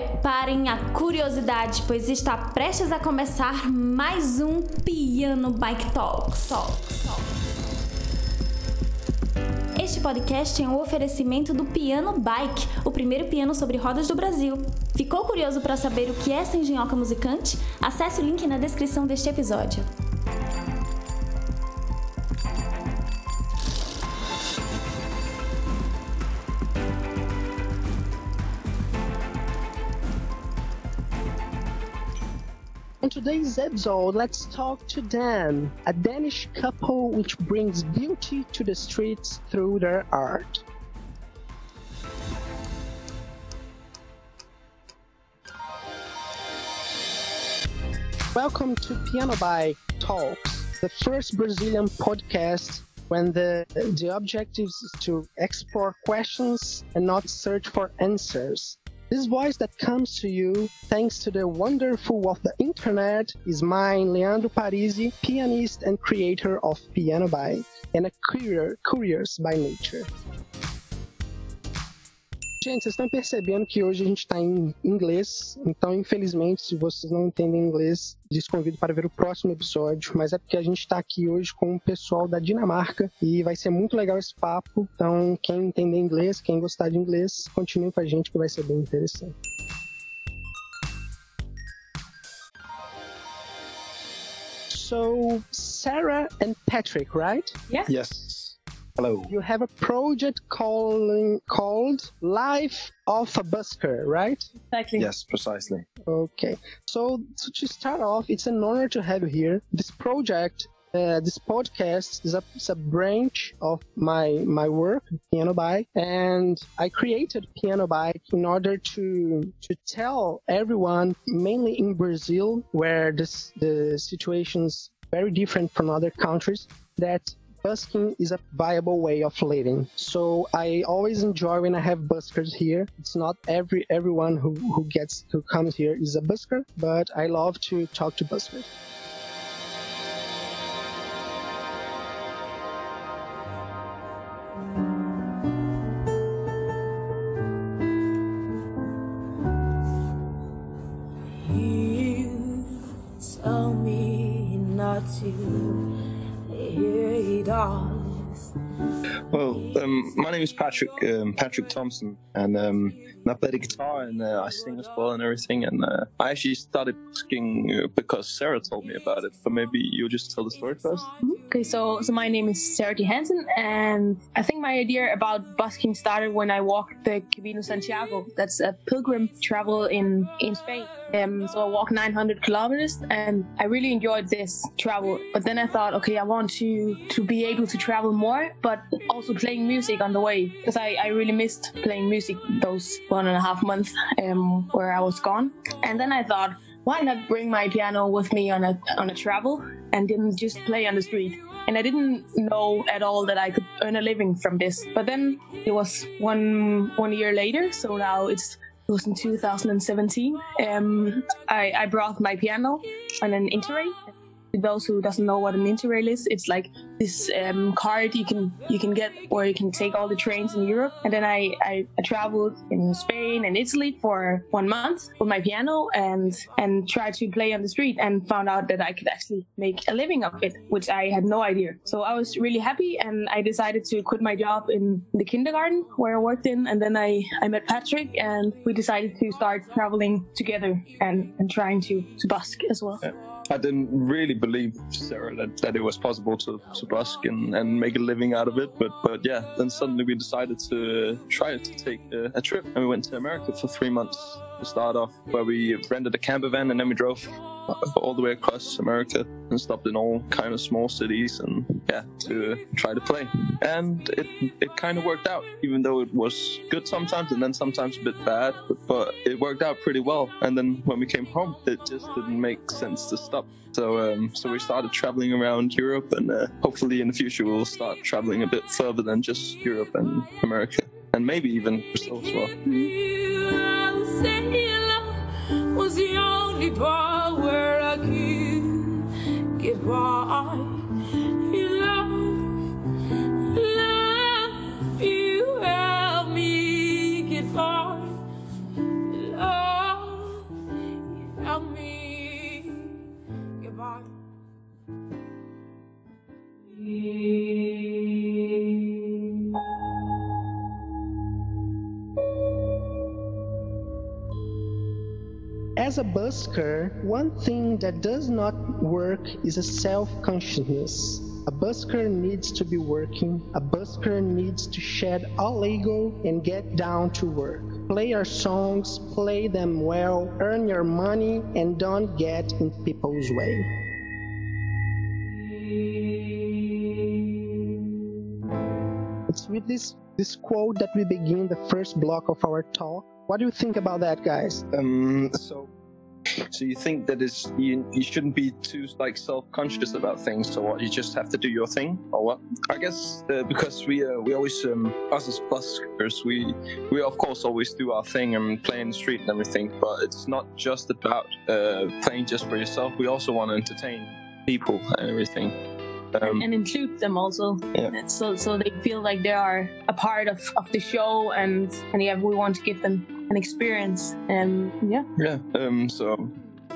preparem a curiosidade, pois está prestes a começar mais um Piano Bike Talks. Talks, Talks. Este podcast é um oferecimento do Piano Bike, o primeiro piano sobre rodas do Brasil. Ficou curioso para saber o que é essa engenhoca musicante? Acesse o link na descrição deste episódio. Today's episode, let's talk to Dan, a Danish couple which brings beauty to the streets through their art. Welcome to Piano Bike Talks, the first Brazilian podcast when the the objective is to explore questions and not search for answers. This voice that comes to you thanks to the wonderful of the internet is mine, Leandro Parisi, pianist and creator of Piano Bike and a courier, curious by nature. Gente, vocês estão percebendo que hoje a gente está em inglês, então infelizmente, se vocês não entendem inglês, desconvido para ver o próximo episódio, mas é porque a gente está aqui hoje com o pessoal da Dinamarca e vai ser muito legal esse papo. Então, quem entender inglês, quem gostar de inglês, continue com a gente que vai ser bem interessante. So, Sarah and Patrick, right? Yes. Hello. You have a project calling called Life of a Busker, right? Exactly. Yes, precisely. Okay. So, so to start off, it's an honor to have you here. This project, uh, this podcast is a, is a branch of my my work, Piano Bike, and I created Piano Bike in order to to tell everyone, mainly in Brazil, where this the situation's very different from other countries, that busking is a viable way of living. So I always enjoy when I have buskers here. It's not every everyone who, who gets who comes here is a busker, but I love to talk to buskers. Name is Patrick um, Patrick Thompson, and um, and I play the guitar and uh, I sing as well and everything. And uh, I actually started busking uh, because Sarah told me about it. But maybe you'll just tell the story first. Okay, so so my name is Sarah T. Hansen, and I think my idea about busking started when I walked the Camino Santiago. That's a pilgrim travel in in Spain. Um, so I walked 900 kilometers, and I really enjoyed this travel. But then I thought, okay, I want to to be able to travel more, but also playing music on the way because I, I really missed playing music those one and a half months um, where I was gone. And then I thought, why not bring my piano with me on a on a travel and didn't just play on the street? And I didn't know at all that I could earn a living from this. But then it was one one year later, so now it's it was in 2017. Um, I, I brought my piano on an interrail. Those who doesn't know what an interrail is, it's like this um, card you can you can get where you can take all the trains in Europe. And then I, I, I traveled in Spain and Italy for one month with my piano and and tried to play on the street and found out that I could actually make a living of it, which I had no idea. So I was really happy and I decided to quit my job in the kindergarten where I worked in and then I, I met Patrick and we decided to start traveling together and, and trying to, to busk as well. I didn't really believe Sarah that, that it was possible to, to busk and, and make a living out of it, but but yeah, then suddenly we decided to try to take a, a trip, and we went to America for three months to start off, where we rented a camper van and then we drove all the way across America and stopped in all kind of small cities and yeah to try to play, and it it kind of worked out, even though it was good sometimes and then sometimes a bit bad, but, but it worked out pretty well. And then when we came home, it just didn't make sense to stop. So um, so we started traveling around Europe, and uh, hopefully in the future we'll start traveling a bit further than just Europe and America, and maybe even Brazil as well. Was the only where I could by. As a busker, one thing that does not work is a self consciousness. A busker needs to be working. A busker needs to shed all ego and get down to work. Play your songs, play them well, earn your money, and don't get in people's way. It's with this this quote that we begin the first block of our talk. What do you think about that, guys? Um, so, so you think that it's you, you shouldn't be too like self-conscious about things, or what? You just have to do your thing, or what? I guess uh, because we uh, we always um, us as buskers, we we of course always do our thing and play in the street and everything, but it's not just about uh, playing just for yourself. We also want to entertain people and everything. Um, and include them also Yeah. so so they feel like they are a part of, of the show and and yeah we want to give them an experience and yeah yeah. Um, so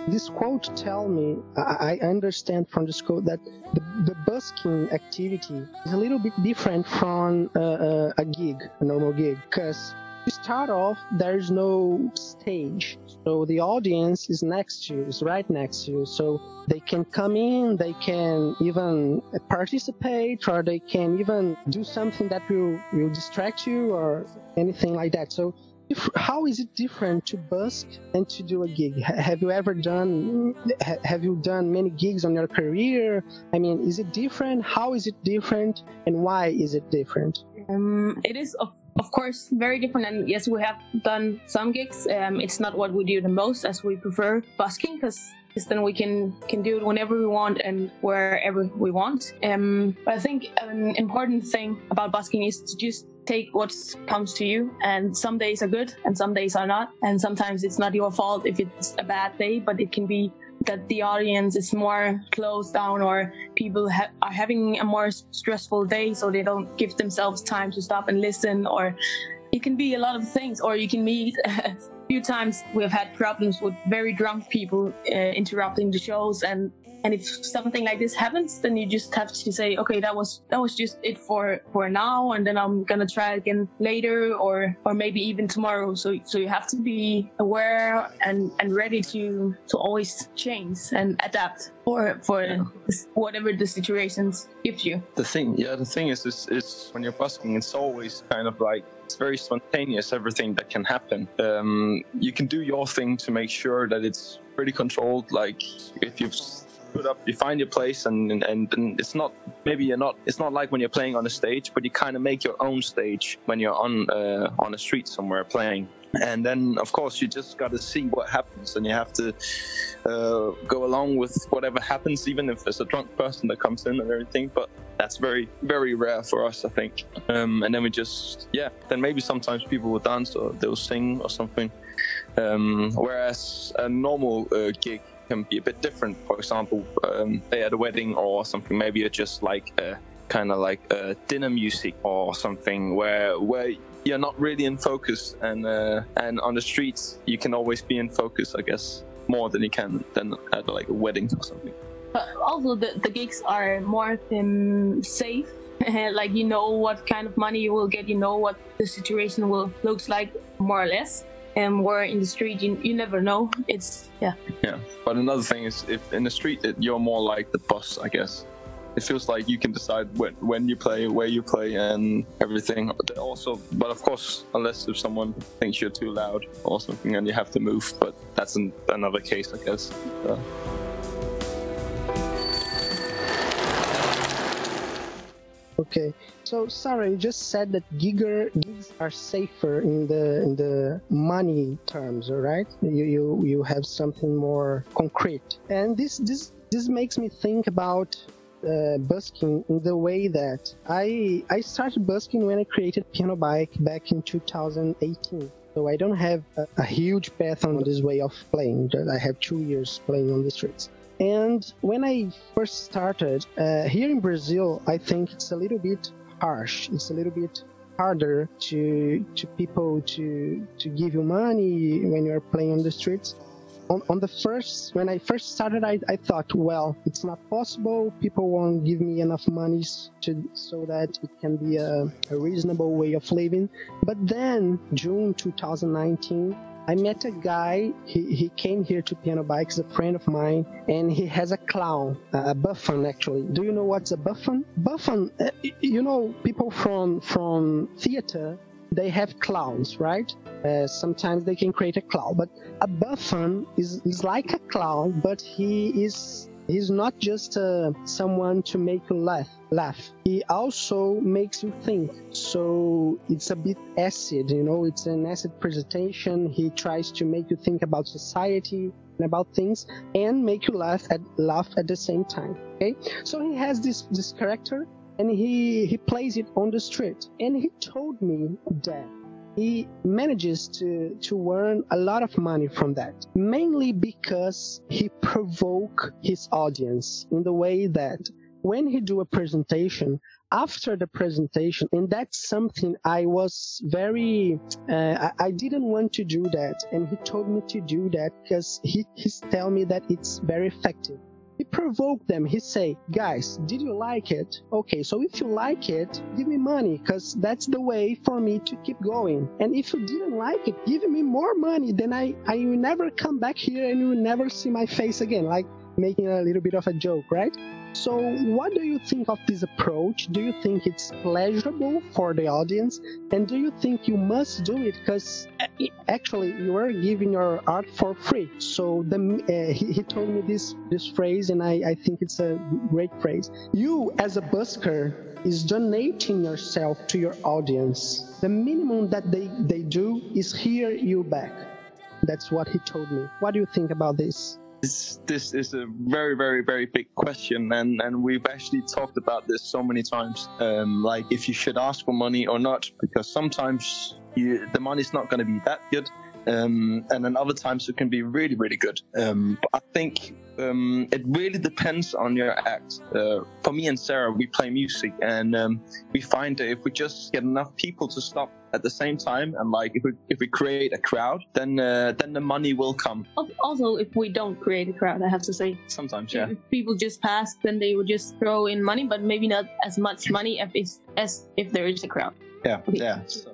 This quote tell me I, I understand from this quote that the, the busking activity is a little bit different from uh, uh, a gig, a normal gig, because you start off there is no stage, so the audience is next to you, is right next to you, so they can come in, they can even participate, or they can even do something that will will distract you or anything like that. So if- how is it different to busk and to do a gig? Ha- Have you ever done? ha- Have you done many gigs on your career? I mean, is it different? How is it different? And why is it different? Um, it is of, of course very different, and yes, we have done some gigs. Um, it's not what we do the most, as we prefer busking, because then we can can do it whenever we want and wherever we want. Um, but I think an important thing about busking is to just take what comes to you, and some days are good and some days are not, and sometimes it's not your fault if it's a bad day, but it can be that the audience is more closed down or people ha- are having a more stressful day so they don't give themselves time to stop and listen or it can be a lot of things or you can meet a few times. We have had problems with very drunk people uh, interrupting the shows and and if something like this happens then you just have to say okay that was that was just it for for now. And then i'm gonna try again later or or maybe even tomorrow. So so you have to be aware and and ready to to always change and adapt for for whatever the situations gives you. The thing yeah the thing is is, is when you're busking it's always kind of like it's very spontaneous everything that can happen. Um, you can do your thing to make sure that it's pretty controlled. Like if you've up you find your place and, and and it's not maybe you're not it's not like when you're playing on a stage but you kind of make your own stage when you're on uh, on a street somewhere playing. And then of course you just got to see what happens and you have to uh, go along with whatever happens even if there's a drunk person that comes in and everything but that's very very rare for us i think. Um, and then we just yeah then maybe sometimes people will dance or they'll sing or something. Um, whereas a normal uh, gig can be a bit different. For example um, say at a wedding or something. Maybe it's just like uh, kind of like a dinner music or something where where you're not really in focus and uh, and on the streets you can always be in focus i guess more than you can than at like a wedding or something. But also the, the gigs are more um, safe. Like you know what kind of money you will get you know what the situation will looks like more or less and where in the street you, you never know. It's yeah. Yeah but another thing is if in the street it, you're more like the boss i guess. It feels like you can decide when, when you play where you play and everything. Also but of course unless if someone thinks you're too loud or something and you have to move but that's an, another case i guess. Uh, Okay, so Sarah, you just said that gigs are safer in the in the money terms, right? You you you have something more concrete, and this this this makes me think about uh, busking in the way that I I started busking when I created Piano Bike back in 2018. So I don't have a, a huge path on this way of playing. I have two years playing on the streets. And when I first started uh, here in Brazil, I think it's a little bit harsh. It's a little bit harder to to people to to give you money when you're playing on the streets. On, on the first when I first started, I, I thought, well, it's not possible. People won't give me enough money to so that it can be a, a reasonable way of living. But then June 2019, I met a guy. He, he came here to Piano Bikes, a friend of mine, and he has a clown, a buffon actually. Do you know what's a buffon? Buffon, uh, you know, people from from theater they have clowns, right? Uh, sometimes they can create a clown, but a buffon is, is like a clown, but he is he's not just uh, someone to make you laugh. Laugh. He also makes you think. So it's a bit acid, you know. It's an acid presentation. He tries to make you think about society and about things and make you laugh at laugh at the same time. Okay. So he has this this character and he he plays it on the street and he told me that he manages to to earn a lot of money from that mainly because he provoke his audience in the way that when he do a presentation after the presentation and that's something i was very uh, I, didn't want to do that. And he told me to do that because he he's tell me that it's very effective he provoked them. He say, guys, did you like it? Okay, so if you like it, give me money, cause that's the way for me to keep going. And if you didn't like it, give me more money, then I, I will never come back here and you will never see my face again. Like making a little bit of a joke, right? So, what do you think of this approach? Do you think it's pleasurable for the audience? And do you think you must do it because actually you are giving your art for free? So, the, uh, he, he, told me this this phrase, and I, I think it's a great phrase. You, as a busker, is donating yourself to your audience. The minimum that they, they do is hear you back. That's what he told me. What do you think about this? This, this is a very, very, very big question, and, and we've actually talked about this so many times. Um, like if you should ask for money or not, because sometimes you, the money's not going to be that good, um, and then other times it can be really, really good. Um, but I think um, it really depends on your act. Uh, for me and Sarah, we play music, and um, we find that if we just get enough people to stop at the same time and like if we if we create a crowd then uh, then the money will come also if we don't create a crowd i have to say sometimes yeah if people just pass then they would just throw in money but maybe not as much money as, as if there is a crowd yeah okay. yeah so,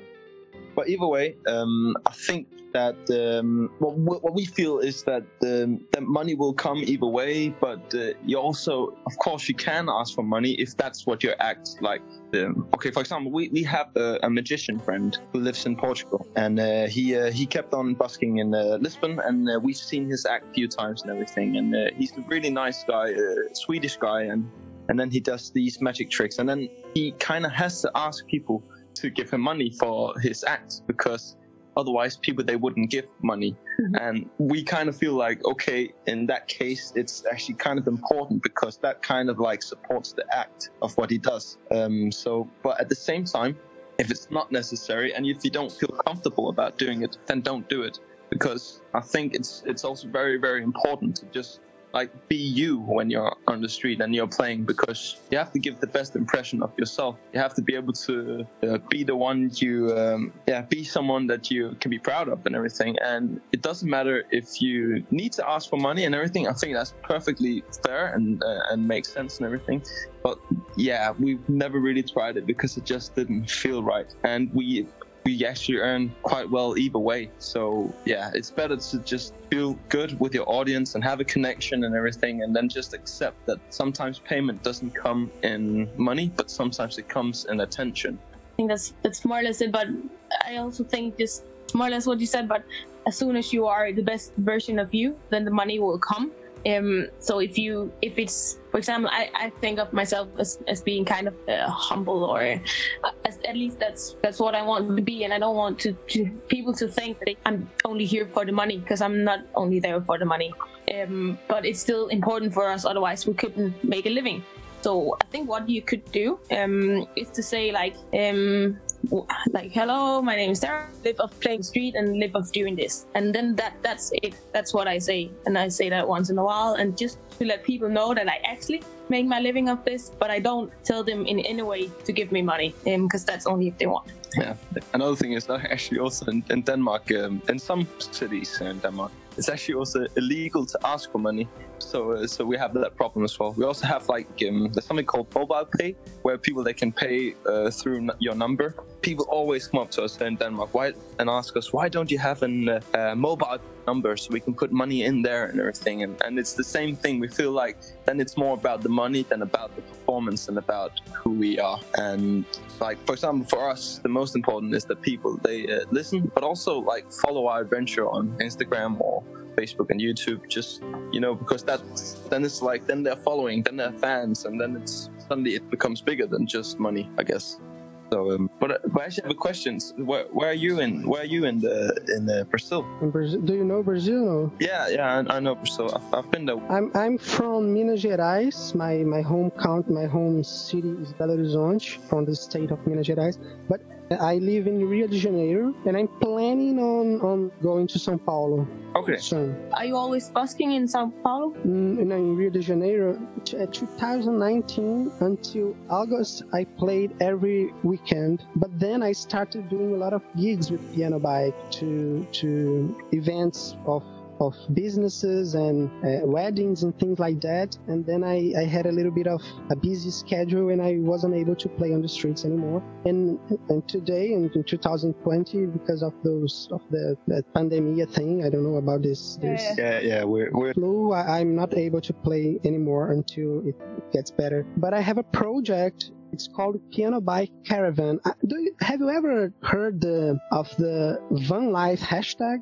but either way um, i think that um, what, what we feel is that the, the money will come either way, but uh, you also, of course, you can ask for money if that's what your act like. Um, okay, for example, we, we have a, a, magician friend who lives in Portugal, and uh, he uh, he kept on busking in uh, Lisbon, and uh, we've seen his act a few times and everything, and uh, he's a really nice guy, Swedish guy, and and then he does these magic tricks, and then he kind of has to ask people to give him money for his act because otherwise people they wouldn't give money. Mm-hmm. and we kind of feel like okay in that case it's actually kind of important because that kind of like supports the act of what he does. Um, so but at the same time if it's not necessary and if you don't feel comfortable about doing it then don't do it. Because i think it's it's also very very important to just like be you when you're on the street and you're playing because you have to give the best impression of yourself. You have to be able to uh, be the one you um, yeah be someone that you can be proud of and everything. And it doesn't matter if you need to ask for money and everything. I think that's perfectly fair and uh, and makes sense and everything. But yeah we've never really tried it because it just didn't feel right. And we we actually earn quite well either way. So yeah, it's better to just feel good with your audience and have a connection and everything, and then just accept that sometimes payment doesn't come in money, but sometimes it comes in attention. I think that's that's more or less it. But I also think just more or less what you said. But as soon as you are the best version of you, then the money will come. Um, so if you if it's for example I, I think of myself as, as being kind of uh, humble or uh, as, at least that's that's what I want to be. And I don't want to, to people to think that I'm only here for the money because I'm not only there for the money. Um, but it's still important for us. Otherwise we couldn't make a living. So I think what you could do um, is to say like um, like hello my name is sarah live of playing street and live of doing this and then that that's it that's what i say and i say that once in a while and just to let people know that I actually make my living of this, but I don't tell them in any way to give me money because that's only if they want. Yeah. Another thing is that actually also in, in Denmark, um, in some cities in Denmark, it's actually also illegal to ask for money. So, uh, so we have that problem as well. We also have like um, there's something called mobile pay, where people they can pay uh, through your number. People always come up to us in Denmark, why and ask us, why don't you have a uh, uh, mobile number so we can put money in there and everything? And, and it's the same thing. We feel like then it's more about the money than about the performance and about who we are. And like for example, for us, the most important is that people they uh, listen, but also like follow our adventure on Instagram or Facebook and YouTube. Just you know, because that then it's like then they're following, then they're fans, and then it's suddenly it becomes bigger than just money, I guess. So, um, but, uh, but I actually have a question. Where, where are you in? Where are you in the in uh, Brazil? In Brazil, do you know Brazil? No? Yeah, yeah, I, I know Brazil. I've, I've been there. I'm I'm from Minas Gerais. My my home count, my home city is Belo Horizonte, from the state of Minas Gerais. But I live in Rio de Janeiro, and I'm planning on on going to São Paulo Okay. soon. Are you always busking in Sao Paulo? Mm, you know, in Rio de Janeiro, t- uh, 2019 until August, I played every weekend. But then I started doing a lot of gigs with Piano Bike to to events of of businesses and uh, weddings and things like that. And then I, I had a little bit of a busy schedule and I wasn't able to play on the streets anymore. And and today in, in 2020, because of those of the, the pandemic thing, I don't know about this this Yeah, yeah, we're we're flu, I, I'm not able to play anymore until it gets better. But I have a project. It's called Piano Bike Caravan. Uh, Do you, have you ever heard the, of the Van Life hashtag?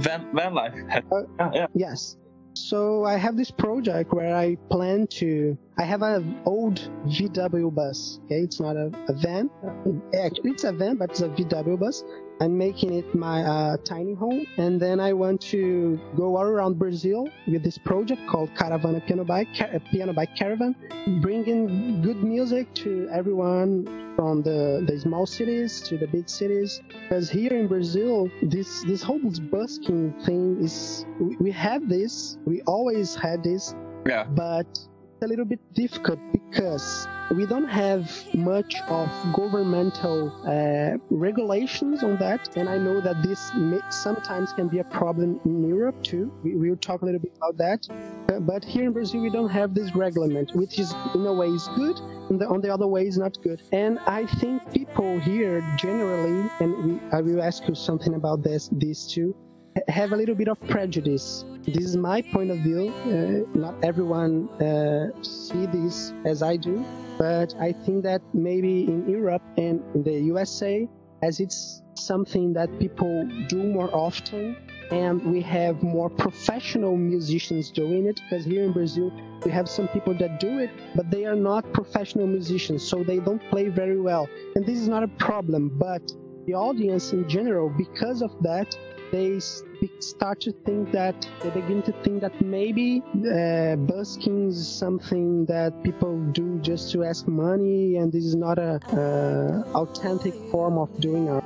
Van van life. Uh, yeah, yeah. Yes. So I have this project where I plan to. I have an old VW bus. Okay, it's not a, a van. Uh, Actually, it's a van, but it's a VW bus. I'm making it my uh, tiny home, and then I want to go all around Brazil with this project called Caravana Piano Bike, Ca- uh, Piano Bike Caravan, bringing good music to everyone from the, the small cities to the big cities. Because here in Brazil, this this whole busking thing is we, we have this, we always had this, Yeah. but a little bit difficult because we don't have much of governmental uh, regulations on that, and I know that this may, sometimes can be a problem in Europe too. We will talk a little bit about that, Uh, but here in Brazil we don't have this regulation, which is in a way is good, and the, on the other way is not good. And I think people here generally, and we, I will ask you something about this, these two, have a little bit of prejudice. This is my point of view. Uh, not everyone uh, see this as I do, but I think that maybe in Europe and in the USA, as it's something that people do more often, and we have more professional musicians doing it. Because here in Brazil, we have some people that do it, but they are not professional musicians, so they don't play very well. And this is not a problem, but the audience in general, because of that, they start to think that they begin to think that maybe uh, busking is something that people do just to ask money, and this is not a uh, authentic form of doing art.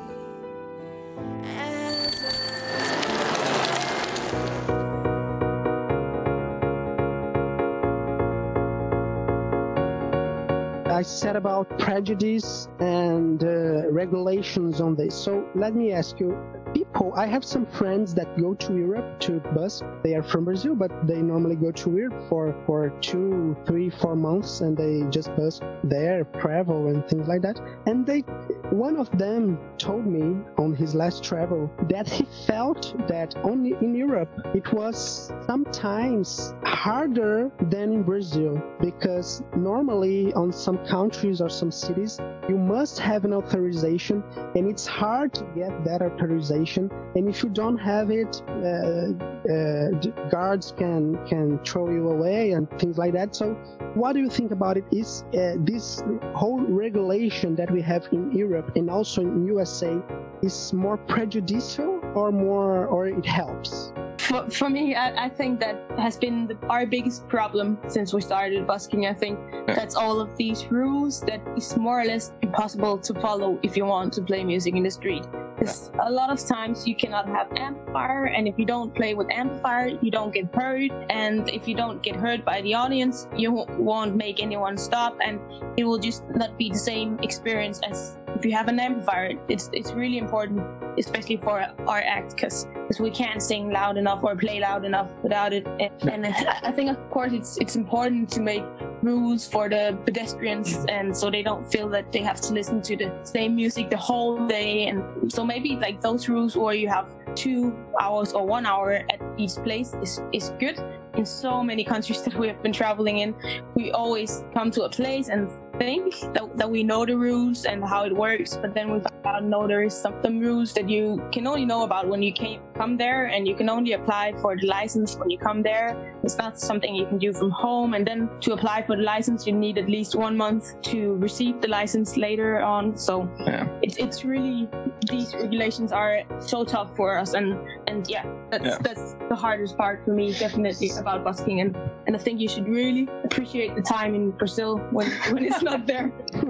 I said about prejudice and uh, regulations on this. So let me ask you, people, I have some friends that go to Europe to bus. They are from Brazil, but they normally go to Europe for, for two, three, four months and they just bus there, travel and things like that. And they, one of them told me on his last travel that he felt that only in Europe it was sometimes harder than in Brazil because normally on some countries or some cities you must have an authorization and it's hard to get that authorization. And if you don't have it uh, uh, guards can can throw you away and things like that. So what do you think about it? Is uh, this whole regulation that we have in Europe and also in USA is more prejudicial or more or it helps For, for me, I, I think that has been the, our biggest problem since we started busking. I think Yeah. that's all of these rules that is more or less impossible to follow if you want to play music in the street. Because a lot of times you cannot have amplifier, and if you don't play with amplifier, you don't get heard. And if you don't get heard by the audience, you won't make anyone stop, and it will just not be the same experience as if you have an amplifier. It's it's really important, especially for our act, because we can't sing loud enough or play loud enough without it. And, and I think, of course, it's it's important to make rules for the pedestrians, and so they don't feel that they have to listen to the same music the whole day. And so maybe like those rules where you have two hours or one hour at each place is, is good. In so many countries that we have been traveling in, we always come to a place and think that, that we know the rules and how it works, but then we found out no, there is some, some rules that you can only know about when you came, come there, and you can only apply for the license when you come there. It's not something you can do from home, and then to apply for the license, you need at least one month to receive the license later on. So Yeah. it's it's really these regulations are so tough for us, and and yeah, that's Yeah. that's the hardest part for me, definitely about busking, and and I think you should really appreciate the time in Brazil when when it's not there.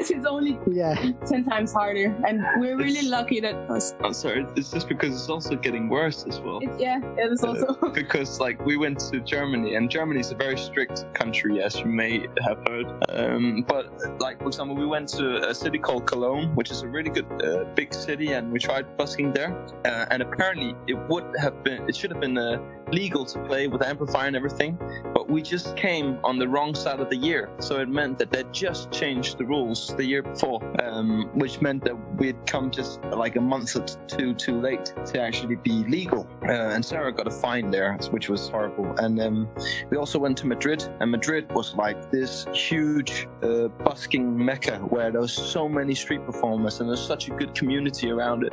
it's only yeah, ten times harder, and we're really It's- lucky that us. I'm sorry. It's just because it's also getting worse as well. It, yeah, it is also. because like we went to Germany and Germany is a very strict country as you may have heard um, but like for example we went to a city called Cologne which is a really good uh, big city and we tried busking there uh, and apparently it would have been it should have been uh, legal to play with amplifier and everything but we just came on the wrong side of the year. So it meant that they just changed the rules the year before um, which meant that we'd come just like a month or two too late to actually be legal. Uh, and Sarah got a fine there which was horrible. And um, we also went to Madrid and Madrid was like this huge uh, busking mecca where there was so many street performers and there's such a good community around it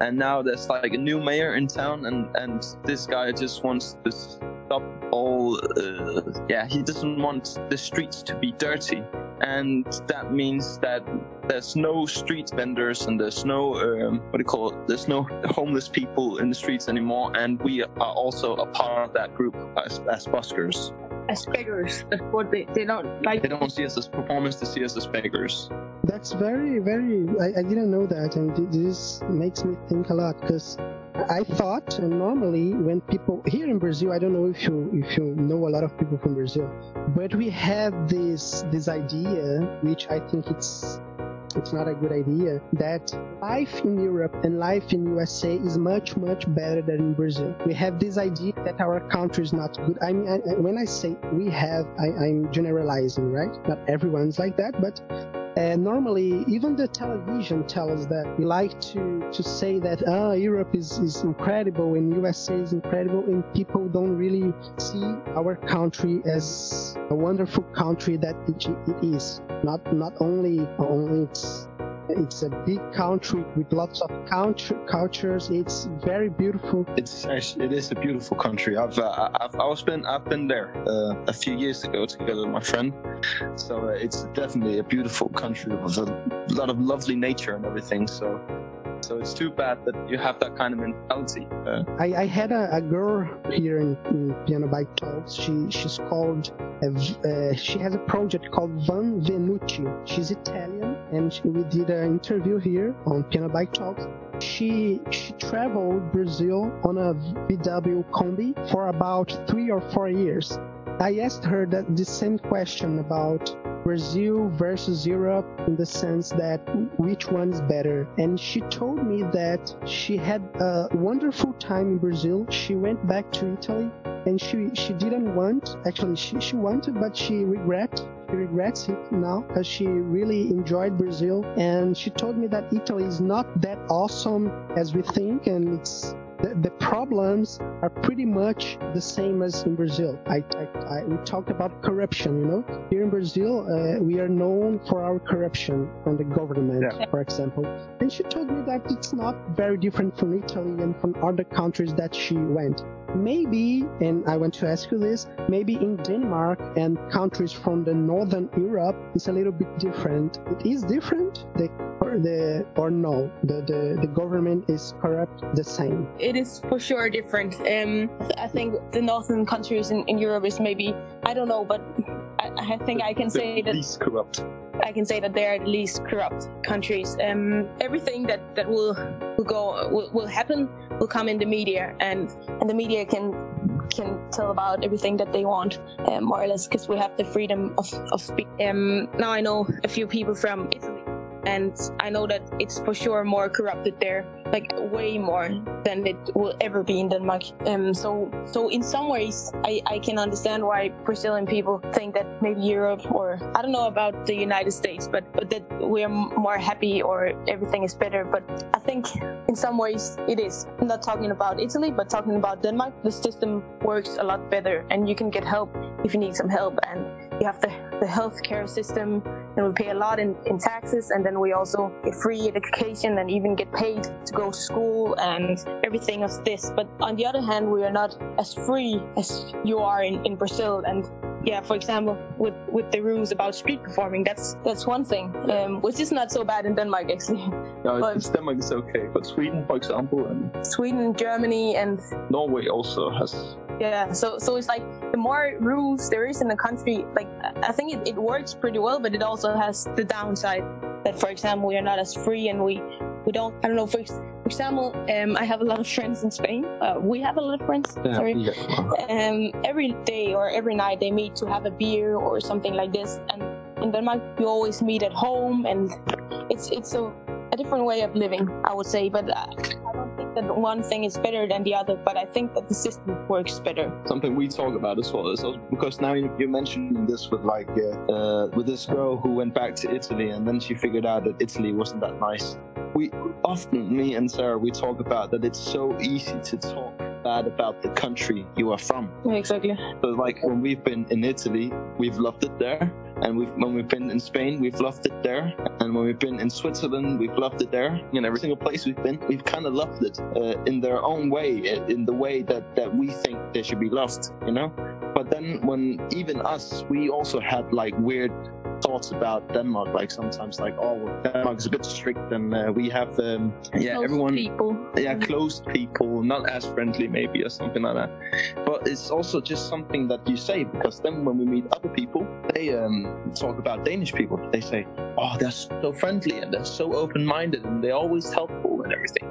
and now there's like a new mayor in town and and this guy just wants to stop all uh, yeah he doesn't want the streets to be dirty. And that means that there's no street vendors and there's no um, what do you call it? There's no homeless people in the streets anymore and we are also a part of that group as, as buskers as beggars. That's what they, they don't like. they don't see us as performers they see us as beggars that's very, very. I, I didn't know that, and this makes me think a lot because I thought, and normally when people here in Brazil, I don't know if you if you know a lot of people from Brazil, but we have this this idea, which I think it's it's not a good idea that life in Europe and life in USA is much much better than in Brazil. We have this idea that our country is not good. I mean, I, when I say we have, I, I'm generalizing, right? Not everyone's like that, but uh, normally, even the television tells us that we like to, to say that ah, Europe is, is incredible and USA is incredible, and people don't really see our country as a wonderful country that it, it is. Not not only only it's it's a big country with lots of culture, cultures. It's very beautiful. it's actually it is a beautiful country. I've uh, I've I was been I've been there uh, a few years ago together with my friend. So uh, it's definitely a beautiful country with a lot of lovely nature and everything. So so it's too bad that you have that kind of mentality. Uh, I, I had a, a girl here in, in Piano Bike Talks. She she's called uh, V- uh, she has a project called Van Venuti. She's Italian, and she, we did an interview here on Piano Bike Talks. She she traveled Brazil on a VW Combi for about three or four years. I asked her that the same question about Brazil versus Europe in the sense that which one is better. And she told me that she had a wonderful time in Brazil. She went back to Italy and she she didn't want actually she, she wanted but she regret she regrets it now because she really enjoyed Brazil and she told me that Italy is not that awesome as we think and it's the, the problems are pretty much the same as in Brazil. I, I, I we talked about corruption, you know. Here in Brazil, uh, we are known for our corruption from the government, Yeah. for example. And she told me that it's not very different from Italy and from other countries that she went. Maybe, and I want to ask you this, maybe in Denmark and countries from the northern Europe, it's a little bit different. It is different, the or the or no, the, the the government is corrupt the same. It is for sure different. Um, I think the northern countries in, in Europe is maybe I don't know, but I, I think I can say the that least corrupt. I can say that they are the least corrupt countries. Um, everything that, that will will go will, will happen will come in the media, and and the media can can tell about everything that they want, uh, more or less, because we have the freedom of of speak. Um, now I know a few people from Italy, and I know that it's for sure more corrupted there, like way more than it will ever be in Denmark. Um, so so in some ways, I I can understand why Brazilian people think that maybe Europe or I don't know about the United States, but but that we're more happy or everything is better. But I think in some ways it is. I'm not talking about Italy, but talking about Denmark. The system works a lot better, and you can get help if you need some help, and you have the the healthcare system, and we pay a lot in, in taxes, and then we also get free education and even get paid to go to school and everything of this. But on the other hand, we are not as free as you are in, in Brazil, and yeah, for example, with with the rules about street performing, that's that's one thing, um, which is not so bad in Denmark actually. No, But- it's Denmark is okay, but Sweden, for example, and Sweden, Germany, and Norway also has. Yeah, so so it's like the more rules there is in the country, like I think it, it works pretty well, but it also has the downside that, for example, we are not as free and we we don't. I don't know. For, for example, um, I have a lot of friends in Spain. Uh, we have a lot of friends. Sorry. Um, every day or every night they meet to have a beer or something like this, and in Denmark you always meet at home, and it's it's a a different way of living, I would say. But uh, I don't think that one thing is better than the other. But I think that the system works better. something we talk about as well is also because now you- you're mentioning this with like uh, uh, with this girl who went back to Italy and then she figured out that Italy wasn't that nice. We often, me and Sarah, we talk about that it's so easy to talk bad about the country you are from. Exactly. So like when we've been in Italy, we've loved it there, and we've when we've been in Spain, we've loved it there, and when we've been in Switzerland, we've loved it there. In every single place we've been, we've kind of loved it uh, in their own way, in the way that that we think they should be loved, you know. But then when even us, we also had like weird thoughts about Denmark. Like sometimes, like oh, Denmark is a bit strict, and uh, we have um, yeah, Most everyone people. yeah, closed people, not as friendly maybe or something like that. But it's also just something that you say because then when we meet other people, they um, talk about Danish people. They say, "Oh, they're so friendly and they're so open-minded and they're always helpful and everything."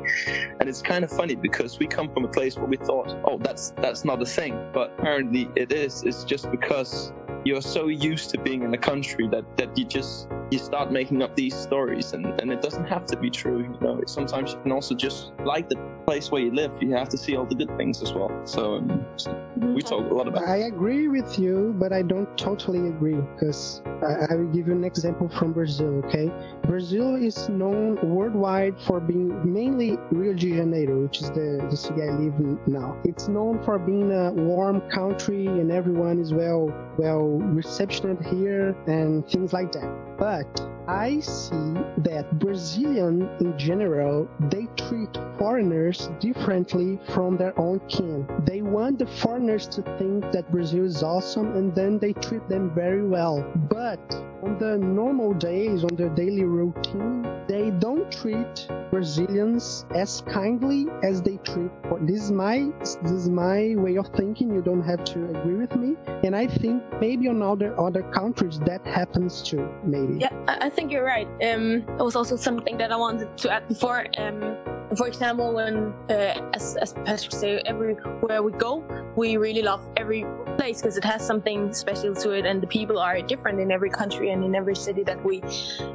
And it's kind of funny because we come from a place where we thought, "Oh, that's that's not a thing," but apparently it is. It's just because you're so used to being in a country that that you just you start making up these stories and, and it doesn't have to be true you know. Sometimes you can also just like the place where you live you have to see all the good things as well so, um, so we talk a lot about I agree with you, but I don't totally agree because I, I will give you an example from Brazil. Okay, Brazil is known worldwide for being mainly Rio de Janeiro, which is the, the city I live in now. It's known for being a warm country and everyone is well well receptioned here and things like that. But I see that Brazilian in general they treat foreigners differently from their own kin. They want the foreigners to think that Brazil is awesome and then they treat them very well. But on the normal days, on their daily routine, they don't treat Brazilians as kindly as they treat. This is my this is my way of thinking. You don't have to agree with me, and I think maybe on other other countries that happens too. Maybe. Yeah, I think you're right. Um, it was also something that I wanted to add before. Um, for example, when uh, as as Patrick said, everywhere we go, we really love every place because it has something special to it, and the people are different in every country and in every city that we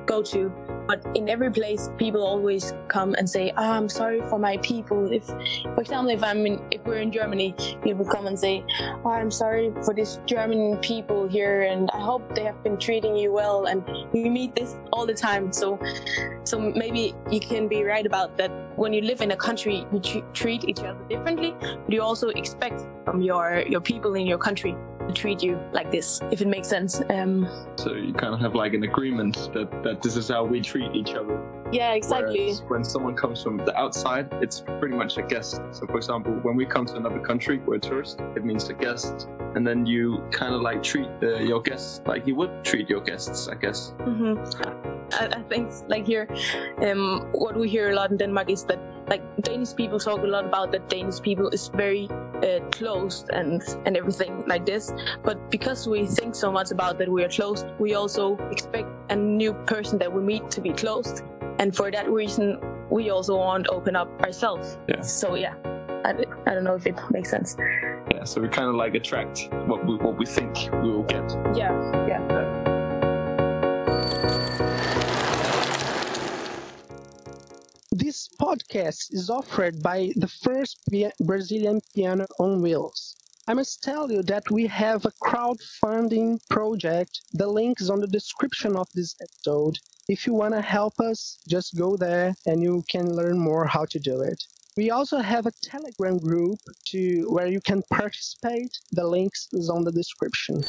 go to. But in every place, people always come and say, oh, "I'm sorry for my people." If, for example, if I'm in, if we're in Germany, people come and say, oh, "I'm sorry for this German people here, and I hope they have been treating you well." And we meet this all the time. So, so maybe you can be right about that. When you live in a country, you treat each other differently, but you also expect from your your people in your country treat you like this, if it makes sense. Um, so you kind of have like an agreement that that this is how we treat each other yeah, exactly. Whereas when someone comes from the outside, it's pretty much a guest. So, for example, when we come to another country, we're a tourist. It means a guest, and then you kind of like treat uh, your guests like you would treat your guests, I guess. hmm I, I think like here, um, what we hear a lot in Denmark is that like Danish people talk a lot about that Danish people is very uh, closed and and everything like this. But because we think so much about that we are closed, we also expect a new person that we meet to be closed, and for that reason, we also want to open up ourselves. Yeah. So yeah, I, I don't know if it makes sense. Yeah, so we kind of like attract what we what we think we will get. Yeah, yeah. This podcast is offered by the first Brazilian piano on wheels. I must tell you that we have a crowdfunding project. The link is on the description of this episode. If you want to help us, just go there and you can learn more how to do it. We also have a Telegram group to where you can participate. The links is on the description.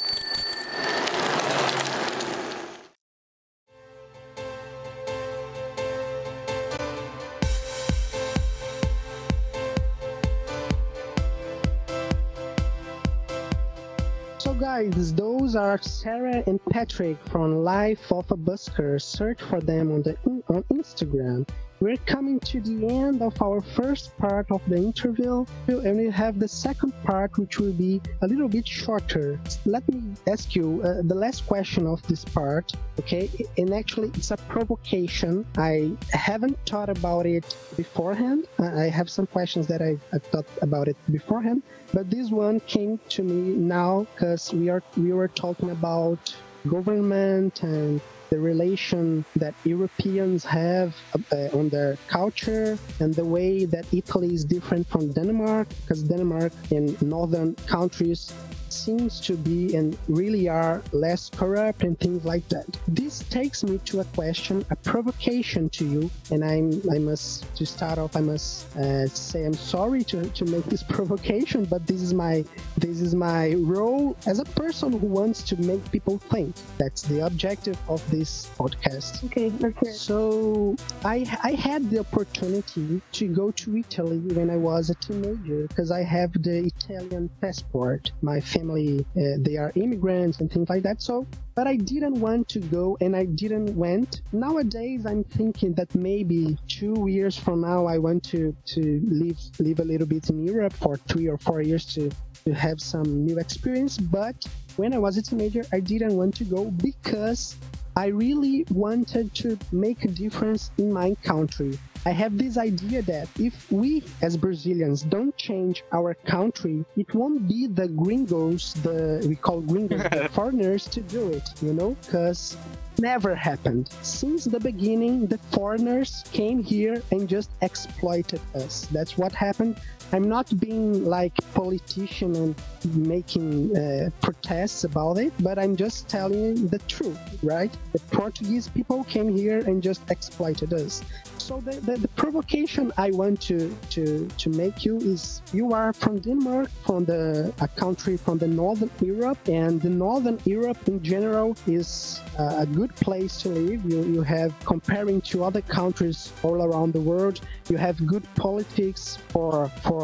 Guys, those are Sarah and Patrick from Life of a Busker. Search for them on the on Instagram. We're coming to the end of our first part of the interview, and we have the second part, which will be a little bit shorter. Let me ask you uh, the last question of this part, okay? And actually, it's a provocation. I haven't thought about it beforehand. I have some questions that I, I thought about it beforehand, but this one came to me now because we are we were talking about government and the relation that Europeans have uh, on their culture and the way that Italy is different from Denmark, because Denmark in northern countries seems to be and really are less corrupt and things like that. This takes me to a question, a provocation to you, and I'm I must to start off I must uh, say I'm sorry to, to make this provocation, but this is my this is my role as a person who wants to make people think. That's the objective of this podcast. Okay, it. So I I had the opportunity to go to Italy when I was a teenager because I have the Italian passport. My family uh, they are immigrants and things like that. So but I didn't want to go and I didn't went. Nowadays I'm thinking that maybe two years from now I want to to live live a little bit in Europe for three or four years to to have some new experience. But when I was a teenager I didn't want to go because I really wanted to make a difference in my country. I have this idea that if we as Brazilians don't change our country, it won't be the gringos, the we call gringos, the foreigners to do it, you know? Because never happened. Since the beginning, the foreigners came here and just exploited us. That's what happened. I'm not being like politician and making uh, protests about it, but I'm just telling the truth, right? The Portuguese people came here and just exploited us. So the, the, the provocation I want to, to, to make you is you are from Denmark, from the a country from the northern Europe, and the northern Europe in general is uh, a good place to live. You you have comparing to other countries all around the world, you have good politics for for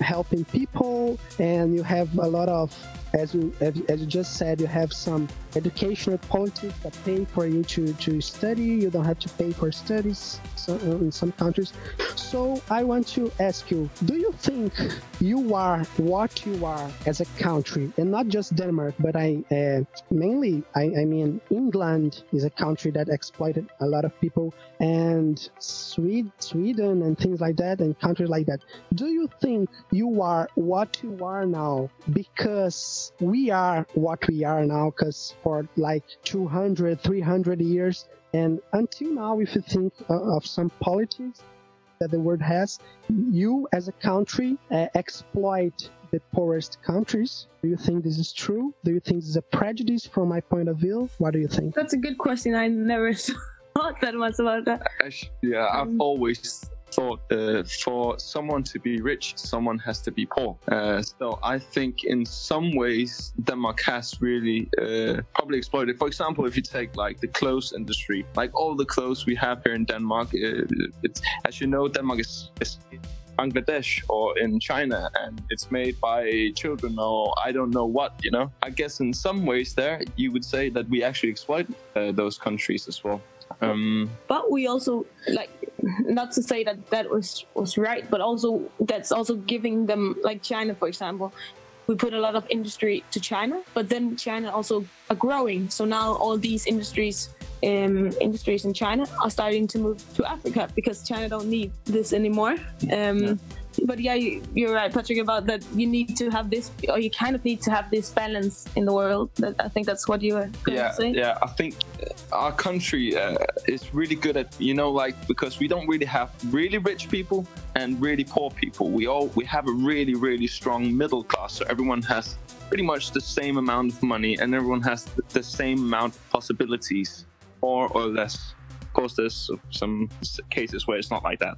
helping people, and you have a lot of as you as you- just said, you have some educational politics that pay for you to to study. You don't have to pay for studies uh, in some countries. So I want to ask you: Do you think you are what you are as a country, and not just Denmark, but I uh, mainly I, I mean England is a country that exploited a lot of people, and Sweden, Sweden, and things like that, and countries like that. Do you think you are what you are now because we are what we are now? Because for like 200, 300 years, and until now, if you think uh, of some politics that the world has, you as a country uh, exploit the poorest countries. Do you think this is true? Do you think this is a prejudice from my point of view? What do you think? That's a good question. I never thought that much about that. Yeah, I've Mm. always thought uh, for someone to be rich, someone has to be poor. Uh, so I think in some ways Denmark has really uh, probably exploited. For example, if you take like the clothes industry, like all the clothes we have here in Denmark, uh, it's as you know, Denmark is. is Bangladesh or in China, and it's made by children or I don't know what, you know. I guess in some ways, there you would say that we actually exploit uh, those countries as well. Um, But we also like not to say that that was was right, but also that's also giving them like China, for example. We put a lot of industry to China, but then China also are growing. So now all these industries um, industries in China are starting to move to Africa because China don't need this anymore. Um, But yeah, you, you're right, Patrick, about that. You need to have this, or you kind of need to have this balance in the world. That I think that's what you were going yeah, to say. yeah. I think our country uh, is really good at you know like because we don't really have really rich people and really poor people. We all we have a really really strong middle class. So everyone has pretty much the same amount of money and everyone has the, the same amount of possibilities, more or less. Of course, there's some cases where it's not like that.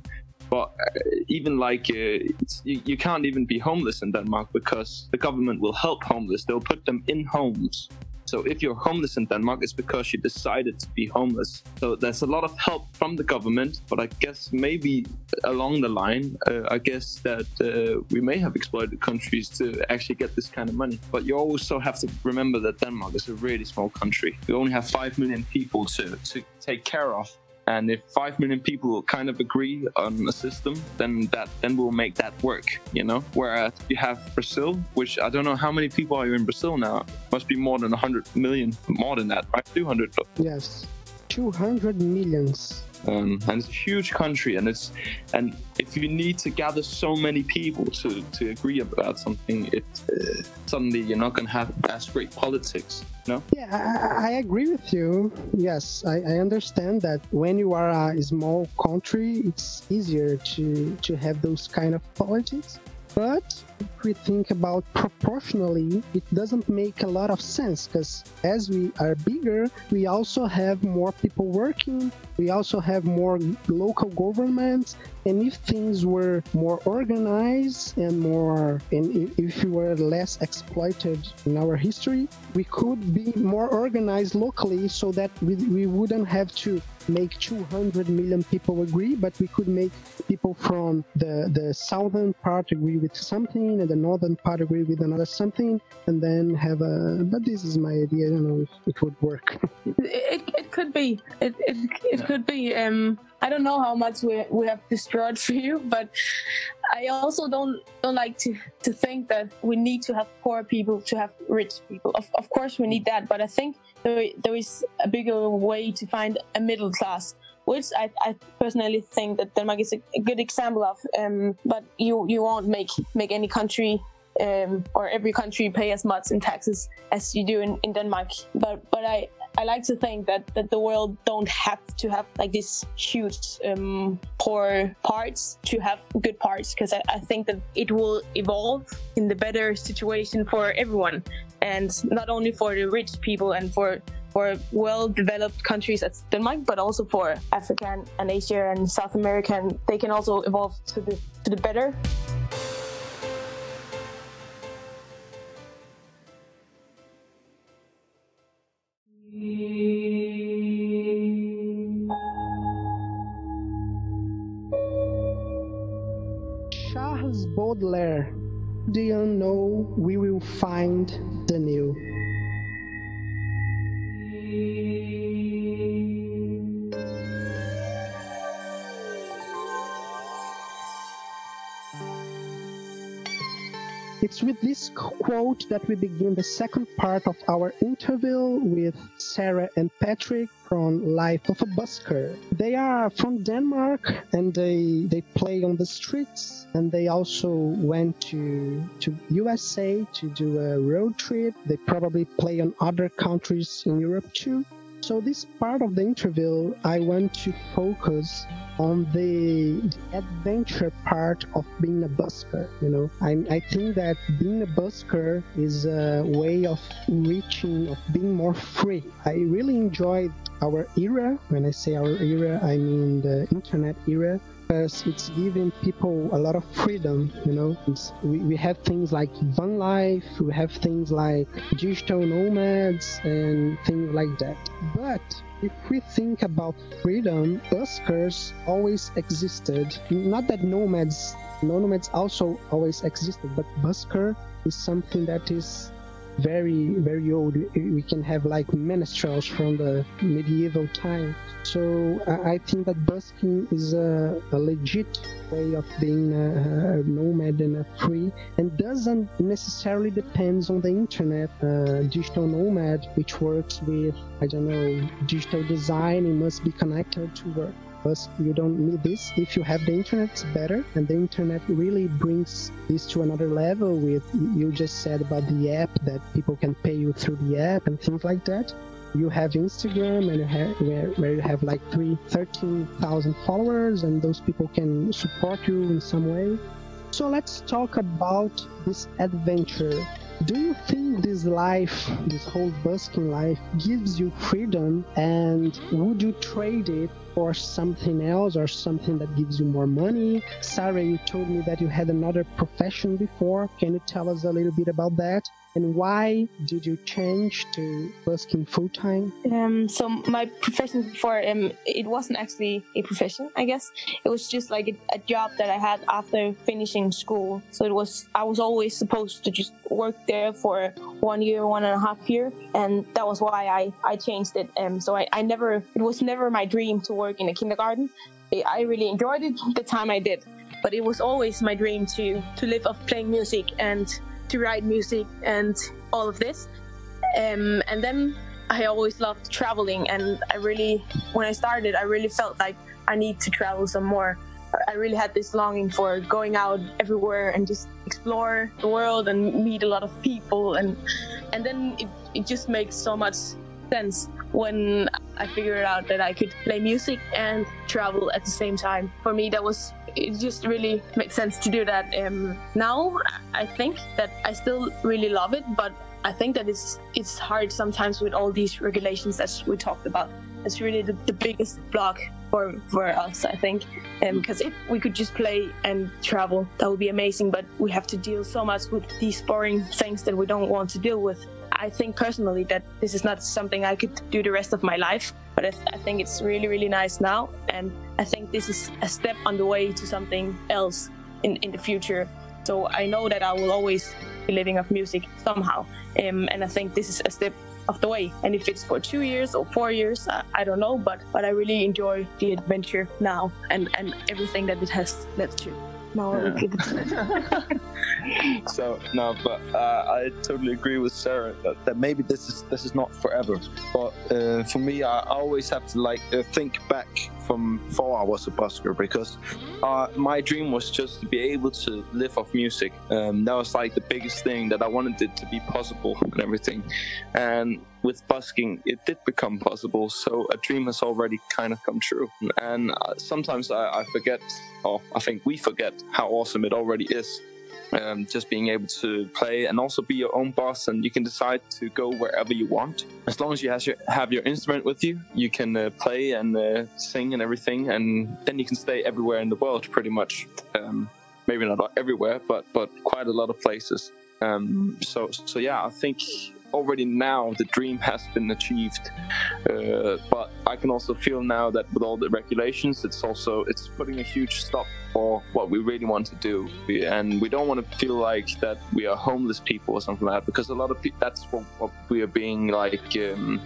But uh, even like uh, you, you can't even be homeless in Denmark because the government will help homeless. They'll put them in homes. So if you're homeless in Denmark, it's because you decided to be homeless. So there's a lot of help from the government, but I guess maybe along the line, uh, I guess that uh, we may have exploited countries to actually get this kind of money. But you also have to remember that Denmark is a really small country. We only have five million people to, to take care of. And if five million people kind of agree on a system, then that then we'll make that work, you know. Whereas you have Brazil, which I don't know how many people are in Brazil now. Must be more than 100 million, more than that, right? 200. Yes, 200 millions. Um, and it's a huge country, and it's and if you need to gather so many people to to agree about something, it uh, suddenly you're not gonna have as great politics, No. Yeah, I, I agree with you. Yes, I, I understand that when you are a small country, it's easier to to have those kind of politics. But if we think about proportionally, it doesn't make a lot of sense because as we are bigger, we also have more people working, we also have more local governments, and if things were more organized and more, and if, we were less exploited in our history, we could be more organized locally so that we, we wouldn't have to make 200 million people agree, but we could make people from the, the southern part agree with something and the northern part agree with another something, and then have a. But this is my idea. I don't know if it would work. It, it could be. It, it, it could be. Um, I don't know how much we, we have destroyed for you, but I also don't don't like to, to think that we need to have poor people to have rich people. Of, of course, we need that, but I think there, there is a bigger way to find a middle class which I, I personally think that Denmark is a, good example of. Um, but you you won't make make any country um, or every country pay as much in taxes as you do in, in Denmark. But but I I like to think that that the world don't have to have like this huge um, poor parts to have good parts because I, I think that it will evolve in the better situation for everyone and not only for the rich people and for for well-developed countries as Denmark, but also for Africa and, Asia and South America, they can also evolve to the to the better. Charles Baudelaire. Do you know we will find the new? It's with this quote that we begin the second part of our interview with Sarah and Patrick from Life of a Busker. They are from Denmark and they they play on the streets and they also went to to USA to do a road trip. They probably play on other countries in Europe too. So this part of the interview, I want to focus on the adventure part of being a busker. You know, I, I think that being a busker is a way of reaching, of being more free. I really enjoyed our era. When I say our era, I mean the internet era because it's giving people a lot of freedom you know? We, we have things like van life we have things like digital nomads and things like that. But if we think about freedom buskers always existed. Not that nomads nomads also always existed but busker is something that is very very old. We can have like minstrels from the medieval time. So I, think that busking is a, a legit way of being a, a nomad and a free, and doesn't necessarily depends on the internet. Uh, digital nomad, which works with I don't know digital design, it must be connected to work but you don't need this. If you have the internet it's better. And the internet really brings this to another level with you just said about the app that people can pay you through the app and things like that. You have instagram and you have, where, where you have like three 13000 followers and those people can support you in some way. So let's talk about this adventure. Do you think this life, this whole busking life, gives you freedom? And would you trade it for something else or something that gives you more money? Sarah, you told me that you had another profession before. Can you tell us a little bit about that? And why did you change to busking full time? Um, so my profession before, um, it wasn't actually a profession, I guess. It was just like a, a, job that I had after finishing school. So it was, I was always supposed to just work there for one year, one and a half year. And that was why I, I changed it. Um, so I, I never, it was never my dream to work in a kindergarten. I really enjoyed it the time I did, but it was always my dream to, to live off playing music and to write music and all of this. Um, and then I always loved traveling, and I really, when I started, I really felt like I need to travel some more. I really had this longing for going out everywhere and just explore the world and meet a lot of people, and and then it, it just makes so much sense when I figured out that I could play music and travel at the same time. For me, that was it just really made sense to do that. Um, now I think that I still really love it, but I think that it's it's hard sometimes with all these regulations that we talked about. It's really the, the biggest block for for us, I think, because um, if we could just play and travel, that would be amazing. But we have to deal so much with these boring things that we don't want to deal with. I think personally that this is not something I could do the rest of my life, but I, th- I, think it's really, really nice now. And I think this is a step on the way to something else in, in the future. So I know that I will always be living off music somehow. Um, and I think this is a step of the way. And if it's for two years or four years, I, I don't know, but, but I really enjoy the adventure now and, and everything that it has led to. No, yeah. so no, but uh, I totally agree with Sarah that, that, maybe this is this is not forever. But uh, for me, I always have to like uh, think back from before I was a busker because uh, my dream was just to be able to live off music. Um, that was like the biggest thing that I wanted it to be possible and everything. And with busking, it did become possible. So a dream has already kind of come true. And uh, sometimes I, I forget, or I think we forget, how awesome it already is. Um, just being able to play and also be your own boss, and you can decide to go wherever you want. As long as you have your, have your instrument with you, you can uh, play and uh, sing and everything, and then you can stay everywhere in the world pretty much. Um, maybe not everywhere, but but quite a lot of places. Um, so so yeah, I think already now the dream has been achieved. Uh, but i can also feel now that with all the regulations it's also it's putting a huge stop for what we really want to do. And we don't want to feel like that we are homeless people or something like that because a lot of people that's what, what we are being like um,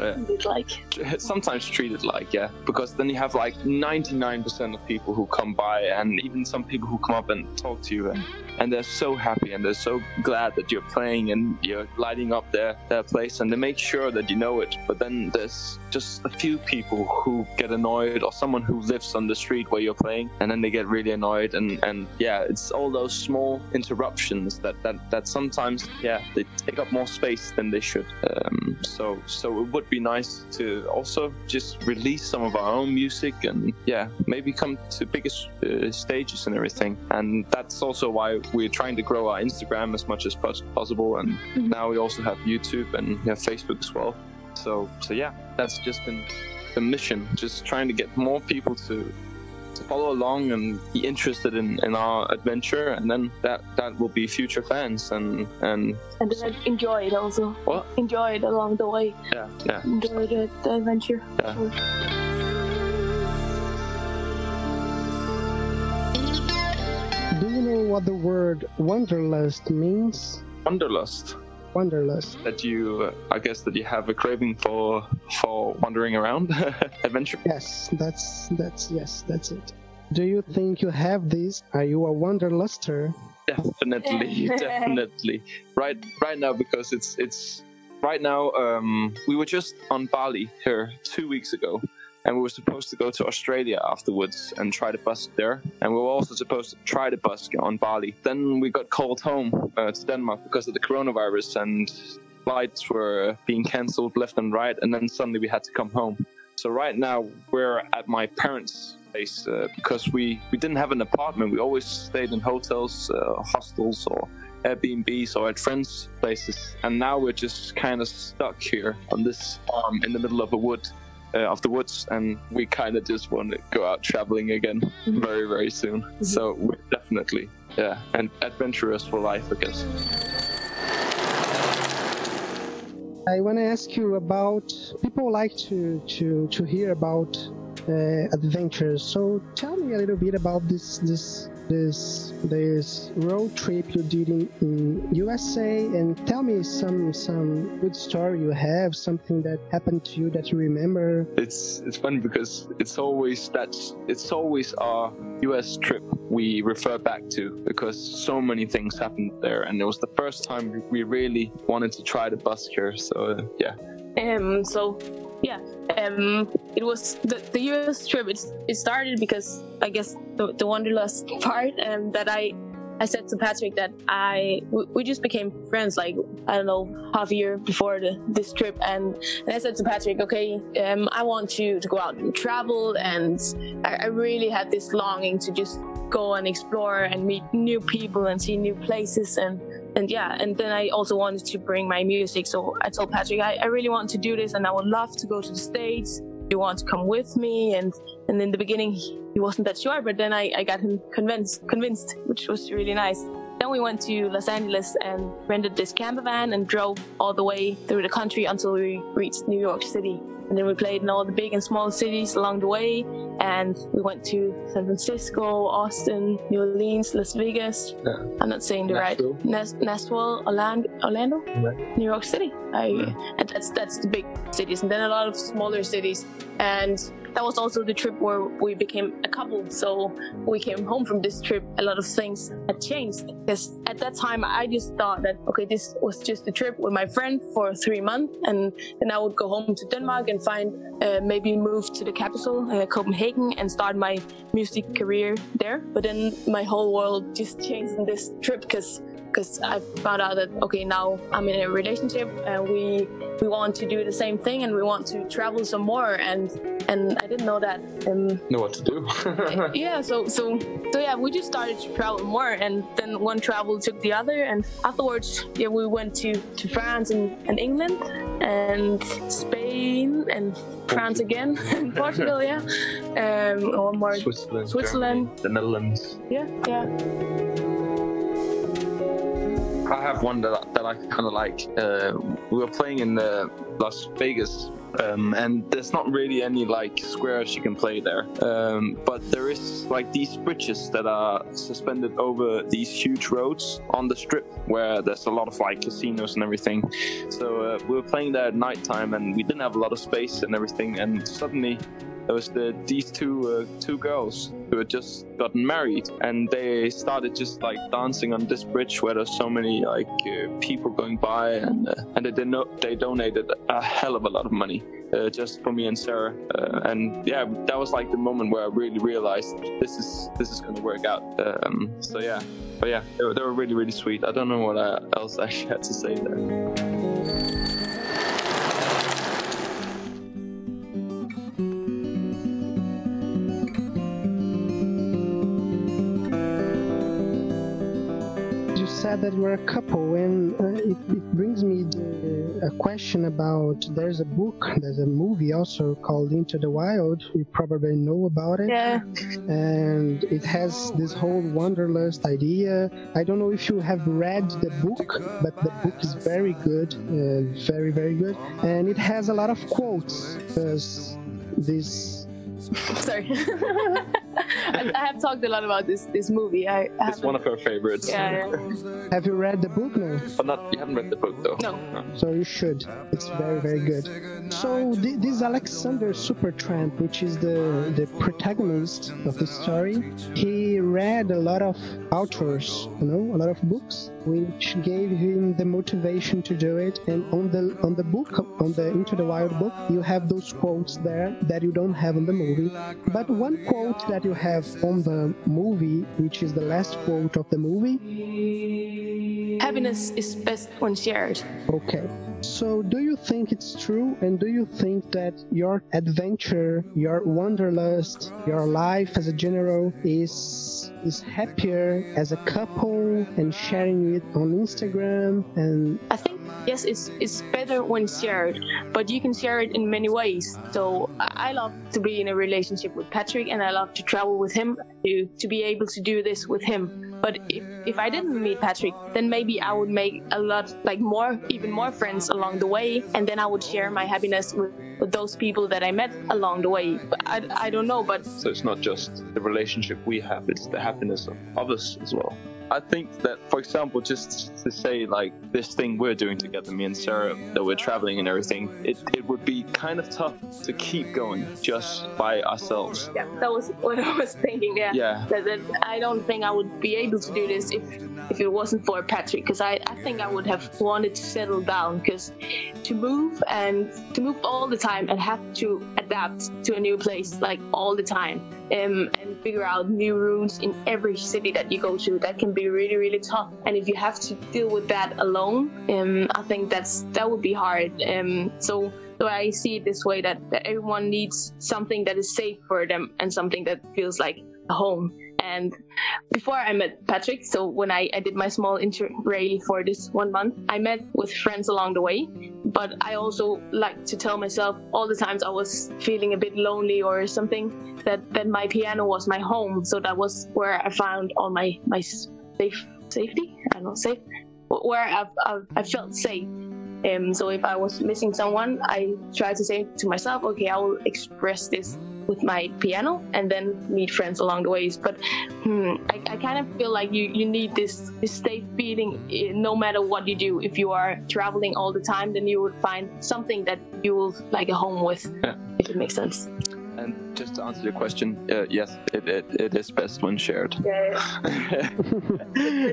uh, like sometimes treated like yeah because then you have like 99% of people who come by and even some people who come up and talk to you and and they're so happy and they're so glad that you're playing and you're lighting up their, their place and they make sure that you know it. But then there's just a few people who get annoyed or someone who lives on the street where you're playing and then they get really annoyed and, and yeah, it's all those small interruptions that, that, that sometimes, yeah, they take up more space than they should. Um, so, so it would be nice to also just release some of our own music and yeah, maybe come to bigger uh, stages and everything. And that's also why we're trying to grow our Instagram as much as possible, and mm-hmm. now we also have YouTube and have Facebook as well. So, so yeah, that's just been the mission, just trying to get more people to follow along and be interested in, in our adventure, and then that that will be future fans and and and then enjoy it also. What? Enjoy it along the way. Yeah, yeah. Enjoy the, the adventure. Yeah. Do you know what the word wanderlust means? Wanderlust. Wanderlust? That you, uh, I guess, that you have a craving for for wandering around, adventure. Yes, that's that's yes, that's it. Do you think you have this? Are you a wanderluster? Definitely, definitely. Right, right now because it's it's right now. Um, we were just on Bali here two weeks ago, and we were supposed to go to Australia afterwards and try to busk there. And we were also supposed to try to busk on Bali. Then we got called home uh, to Denmark because of the coronavirus, and flights were being cancelled left and right. And then suddenly we had to come home. So right now we're at my parents' place uh, because we we didn't have an apartment. We always stayed in hotels, uh, hostels, or Airbnbs or at friends' places. And now we're just kind of stuck here on this farm in the middle of a wood. Uh, of the woods, and we kind of just want to go out traveling again very, very soon. So we're definitely, yeah, and adventurous for life, I guess. I want to ask you about people like to to to hear about uh, adventures. So tell me a little bit about this this this this road trip you did in, in USA, and tell me some some good story you have, something that happened to you that you remember. it's it's funny because it's always that it's always our US trip we refer back to because so many things happened there and it was the first time we- we really wanted to try the busk here so uh, yeah Um, so yeah, um, it was the, the US trip. It's, it started because I guess the, the wanderlust part, um, that I I said to Patrick that I we, we just became friends like I don't know half a year before the, this trip, and, and I said to Patrick, okay, um, I want you to go out and travel, and I, I really had this longing to just go and explore and meet new people and see new places. And and yeah and then i also wanted to bring my music. So i told patrick I, I really want to do this and i would love to go to the states. You want to come with me? And and in the beginning he wasn't that sure but then i, I got him convinced convinced which was really nice. Then we went to los angeles and rented this camper van and drove all the way through the country until we reached new york city and then we played in all the big and small cities along the way. And we went to san francisco austin new orleans las vegas. Yeah. i'm not saying the Nashville. right Nas- nashville orlando orlando? Right. new york city. I, and that's that's the big cities. And then a lot of smaller cities. And that was also the trip where we became a couple. So we came home from this trip a lot of things had changed. Because at that time i just thought that okay this was just a trip with my friend for three months and then i would go home to denmark and find uh, maybe move to the capital uh, copenhagen and start my music career there. But then my whole world just changed in this trip because because I found out that okay now I'm in a relationship and we we want to do the same thing and we want to travel some more and and I didn't know that. Um, know what to do. Yeah so so so yeah we just started to travel more and then one travel took the other and afterwards yeah we went to to France and, and England and Spain and France again and Portugal yeah. Um one more. Switzerland Switzerland. Germany, the Netherlands. Yeah yeah I have one that, I- that I kind of like. Uh, we were playing in uh, Las Vegas, um, and there's not really any like squares you can play there. Um, but there is like these bridges that are suspended over these huge roads on the strip, where there's a lot of like casinos and everything. So uh, we were playing there at nighttime, and we didn't have a lot of space and everything. And suddenly there was the these two uh, two girls who had just gotten married and they started just like dancing on this bridge where there's so many like uh, people going by and uh, and they did they donated a hell of a lot of money uh, just for me and Sarah uh, and yeah that was like the moment where I really realized this is this is gonna work out um, so yeah. But yeah they were, they were really really sweet. I don't know what uh, else I had to say there that were a couple, and uh, it, it brings me the, a question about. There's a book, there's a movie also called Into the Wild. You probably know about it. yeah and it has this whole wanderlust idea. I don't know if you have read the book, but the book is very good, uh, very very good, and it has a lot of quotes this Sorry. I, I have talked a lot about this this movie. I, I It's one of her favorites. Yeah, yeah. Have you read the book? No. But not you haven't read the book though. No. So you should. It's very, very good. So th- this Alexander Supertramp, which is the the protagonist of the story, he read a lot of authors, you know, a lot of books, which gave him the motivation to do it. And on the on the book, on the Into the Wild book, you have those quotes there that you don't have in the movie. But one quote that you have on the movie, which is the last quote of the movie, Happiness is best when shared. Okay. So, do you think it's true? And do you think that your adventure, your wanderlust, your life as a general is is happier as a couple and sharing it on Instagram and I think yes, it's it's better when shared, but you can share it in many ways. So I love to be in a relationship with Patrick, and I love to travel with him to to be able to do this with him. But if, if I didn't meet Patrick, then maybe I would make a lot like more even more friends along the way, and then I would share my happiness with, with those people that I met along the way. I, I don't know, but So it's not just the relationship we have; it's the happiness of others as well. I think that, for example, just to say like this thing we're doing together, me and Sarah, that we're traveling and everything, it, it would be kind of tough to keep going just by ourselves. yeah, that was what I was thinking. Yeah. Yeah. that, that I don't think I would be able to do this if if it wasn't for Patrick because I, I think I would have wanted to settle down because to move and to move all the time and have to adapt to a new place like all the time um, and figure out new routes in every city that you go to that can be really really tough and if you have to deal with that alone um, I think that's that would be hard um, so so I see it this way that, that everyone needs something that is safe for them and something that feels like a home. And before I met Patrick, so when I, I did my small interrail for this one month, I met with friends along the way. But I also like to tell myself all the times I was feeling a bit lonely or something that, that my piano was my home. So that was where I found all my, my safe safety. I don't know, safe, where I, I, I felt safe. Um, so if I was missing someone, I tried to say to myself, okay, I will express this with my piano and then meet friends along the ways. But hmm, I, I kind of feel like you, you need this, this safe feeling eh, no matter what you do. If you are traveling all the time, then you would find something that you will like a home with, Yeah. if it makes sense. And just to answer your question, uh, yes, it, it, it is best when shared. Yeah.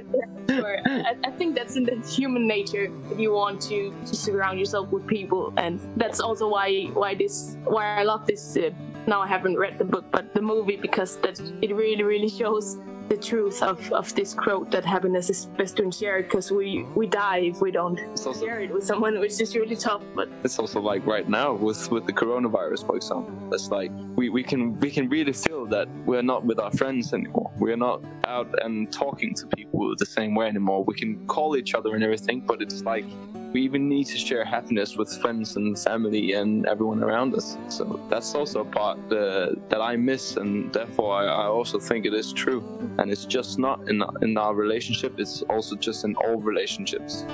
Sure. I, I think that's in the human nature that you want to, to surround yourself with people, and that's also why why this why I love this. Uh, now I haven't read the book, but the movie because that it really really shows the truth of, of this quote that happiness is best shared because we we die if we don't also share it with someone, which is really tough. But it's also like right now with with the coronavirus for example it's like we, we can we can really feel that we're not with our friends anymore we're not out and talking to people the same way anymore we can call each other and everything but it's like we even need to share happiness with friends and family and everyone around us. So that's also a part uh, that i miss and therefore I, I also think it is true. And it's just not in, in our relationship it's also just in all relationships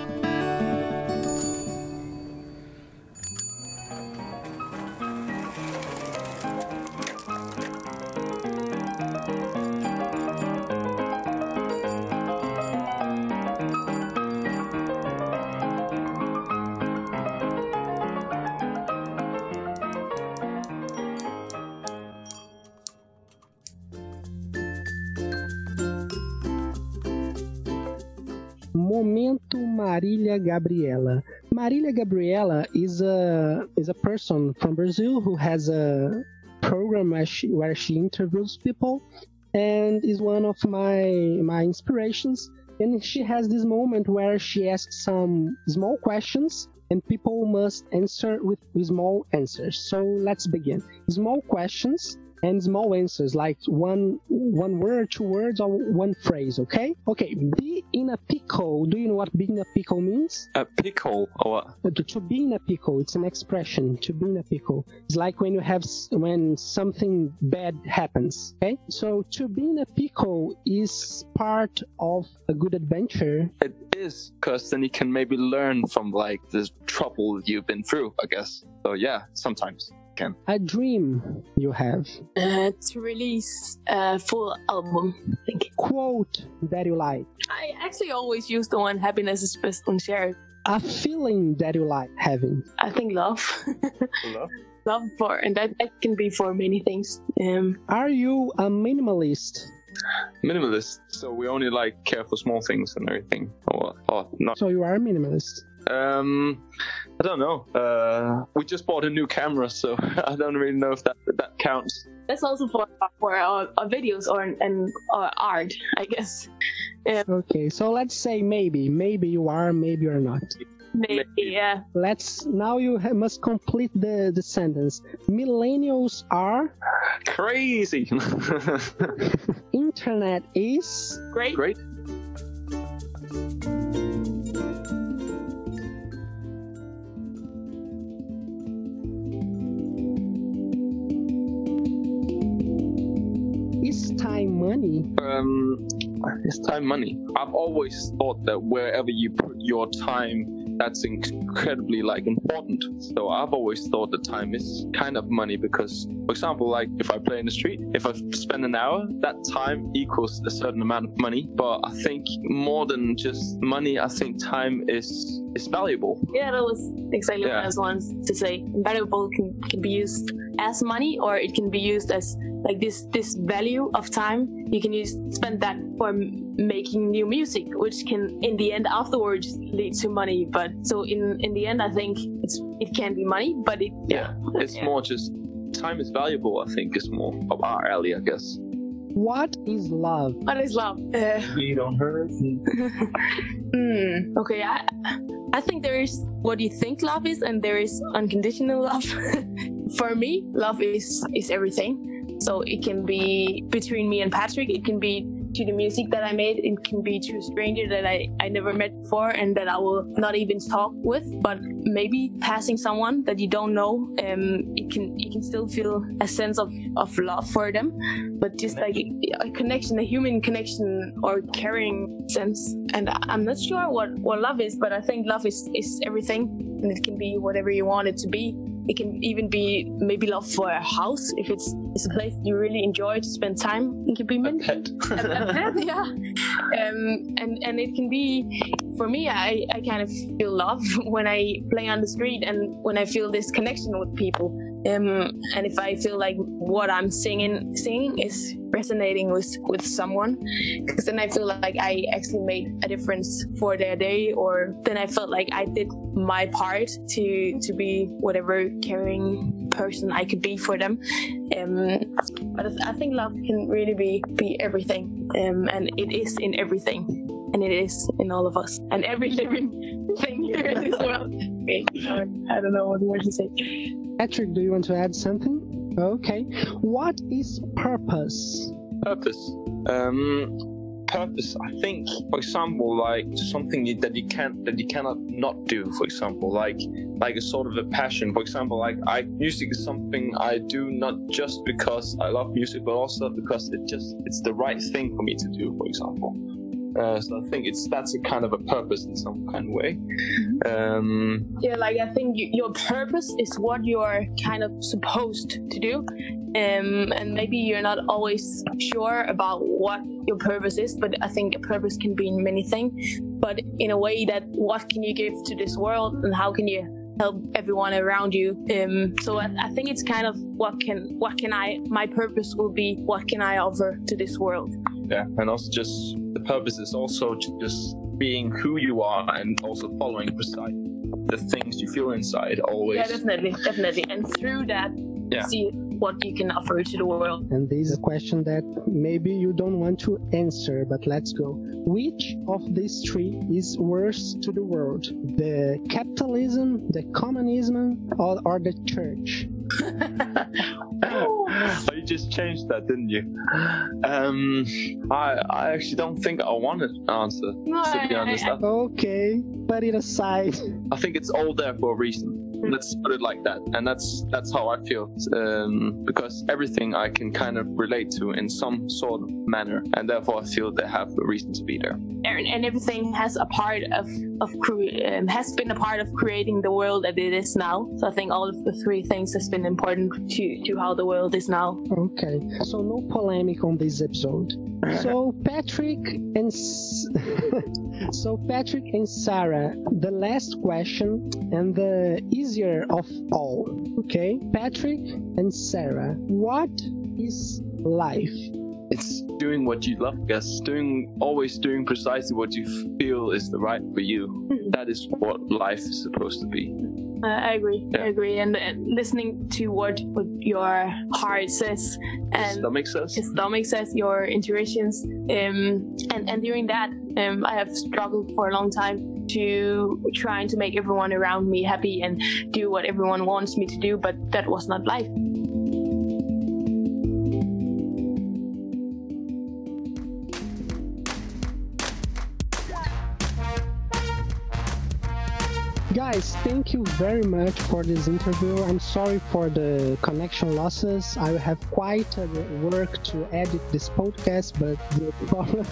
Gabriela. Marília Gabriela is a is a person from Brazil who has a program where she, where she interviews people and is one of my my inspirations. And she has this moment where she asks some small questions and people must answer with small answers. So let's begin. Small questions and small answers like one one word, two words, or one phrase. Okay. Okay. Be in a pickle. Do you know what being a pickle means? a pickle or what Uh, To, to be in a pickle, it's an expression. To be in a pickle, it's like when you have when something bad happens. Okay. So to be in a pickle is part of a good adventure. It is, because then you can maybe learn from like the trouble you've been through, I guess. So yeah, sometimes. Can. A dream you have. Uh, to release a full album, I think. Quote that you like. I actually always use the one happiness is best when shared. A feeling that you like having. I think love. Love. love for, and that, that can be for many things. Um, Are you a minimalist? Minimalist, so we only like care for small things and everything, or, or not. So you are a minimalist. Um, I don't know. Uh, we just bought a new camera, so I don't really know if that that counts. that's also for for our, our videos or and or art, I guess. Okay, so let's say maybe. Maybe you are, maybe you're not. Maybe, yeah. Let's now you ha- must complete the, the sentence. Millennials are, Crazy. internet is, Great. Great. It's time money. I've always thought that wherever you put your time, that's incredibly like important. So I've always thought that time is kind of money because, for example, like if I play in the street, if I spend an hour, that time equals a certain amount of money. But I think more than just money, I think time is is valuable. Yeah, that was exactly what Yeah. I was wanting to say. Valuable can, can be used as money, or it can be used as like this this value of time. You can use spend that for m- making new music, which can in the end afterwards lead to money. But so in in the end, I think it's it can be money, but it Yeah, it's Yeah. more just time is valuable. I think is more of our alley, I guess. What is love? What is love? Uh, You don't hurt. Hmm. Okay, I I think there is what you think love is, and there is unconditional love. For me, love is is everything. So it can be between me and Patrick. It can be to the music that I made. It can be to a stranger that I, I never met before and that I will not even talk with. But maybe passing someone that you don't know, um, it can you can still feel a sense of, of love for them. But just like a connection, a human connection or caring sense. And I'm not sure what, what love is, but I think love is, is everything. And it can be whatever you want it to be. It can even be maybe love for a house if it's it's a place you really enjoy to spend time. It can be many Pet. yeah. Um, and and it can be for me. I I kind of feel love when I play on the street and when I feel this connection with people. Um, and if I feel like what I'm singing singing is resonating with with someone, because then I feel like I actually made a difference for their day, or then I felt like I did my part to to be whatever caring person I could be for them. Um, but I think love can really be be everything, um, and it is in everything, and it is in all of us, and every living thing here in this world. Okay, I don't know what more to say. Patrick, do you want to add something? Okay. What is purpose? purpose um purpose i think for example like something that you can't that you cannot not do for example like like a sort of a passion for example like i music is something i do not just because i love music but also because it just it's the right thing for me to do for example uh, so I think it's that's a kind of a purpose in some kind of way. Um, Yeah, like I think you, your purpose is what you're kind of supposed to do, um, and maybe you're not always sure about what your purpose is. But I think a purpose can be in many things, but in a way that what can you give to this world, and how can you help everyone around you? Um, so I, I think it's kind of what can what can I my purpose will be what can I offer to this world. yeah, and also just purpose is also just being who you are and also following beside the things you feel inside always. Yeah, definitely, definitely, and through that, Yeah. see what you can offer to the world. And this is a question that maybe you don't want to answer, but let's go. Which of these three is worse to the world? The capitalism, the communism, or, or the church? oh, you just changed that, didn't you? Um, I I actually don't think I want an answer. No, to be honest, I- I, Okay, put it aside. I think it's all there for a reason. Let's put it like that, and that's that's how I feel. Um, because everything I can kind of relate to in some sort of manner, and therefore I feel they have a reason to be there. and, and everything has a part of of cre- um, has been a part of creating the world that it is now. So I think all of the three things has been important to to how the world is now. Okay, so no polemic on this episode. So Patrick and S- so Patrick and Sarah, the last question and the easier of all. Okay, Patrick and Sarah, what is life? It's doing what you love, guess. Doing always doing precisely what you feel is the right for you. That is what life is supposed to be. Uh, I agree. I agree. And, and listening to what what your heart says and Does that make sense? your stomach says, your intuitions, um, and and during that, um, I have struggled for a long time to trying to make everyone around me happy and do what everyone wants me to do, but that was not life. Guys, thank you very much for this interview. I'm sorry for the connection losses. I have quite a work to edit this podcast, but no problem.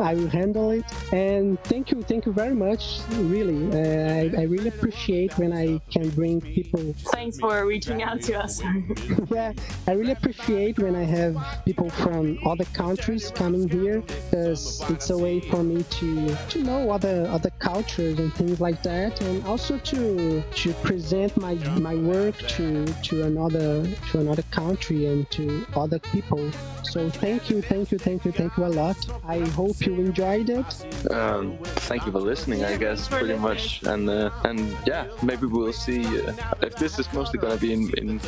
I will handle it. And thank you, thank you very much. Really, uh, I, I really appreciate when I can bring people. Thanks for reaching out to us. yeah, I really appreciate when I have people from other countries coming here because it's a way for me to to know other other cultures and things like that, and also to to present my my work to to another to another country and to other people. So thank you, thank you, thank you, thank you a lot. I hope you enjoyed it. Um, thank you for listening, I guess, pretty much. And uh, and yeah, maybe we'll see uh, if this is mostly going to be in, in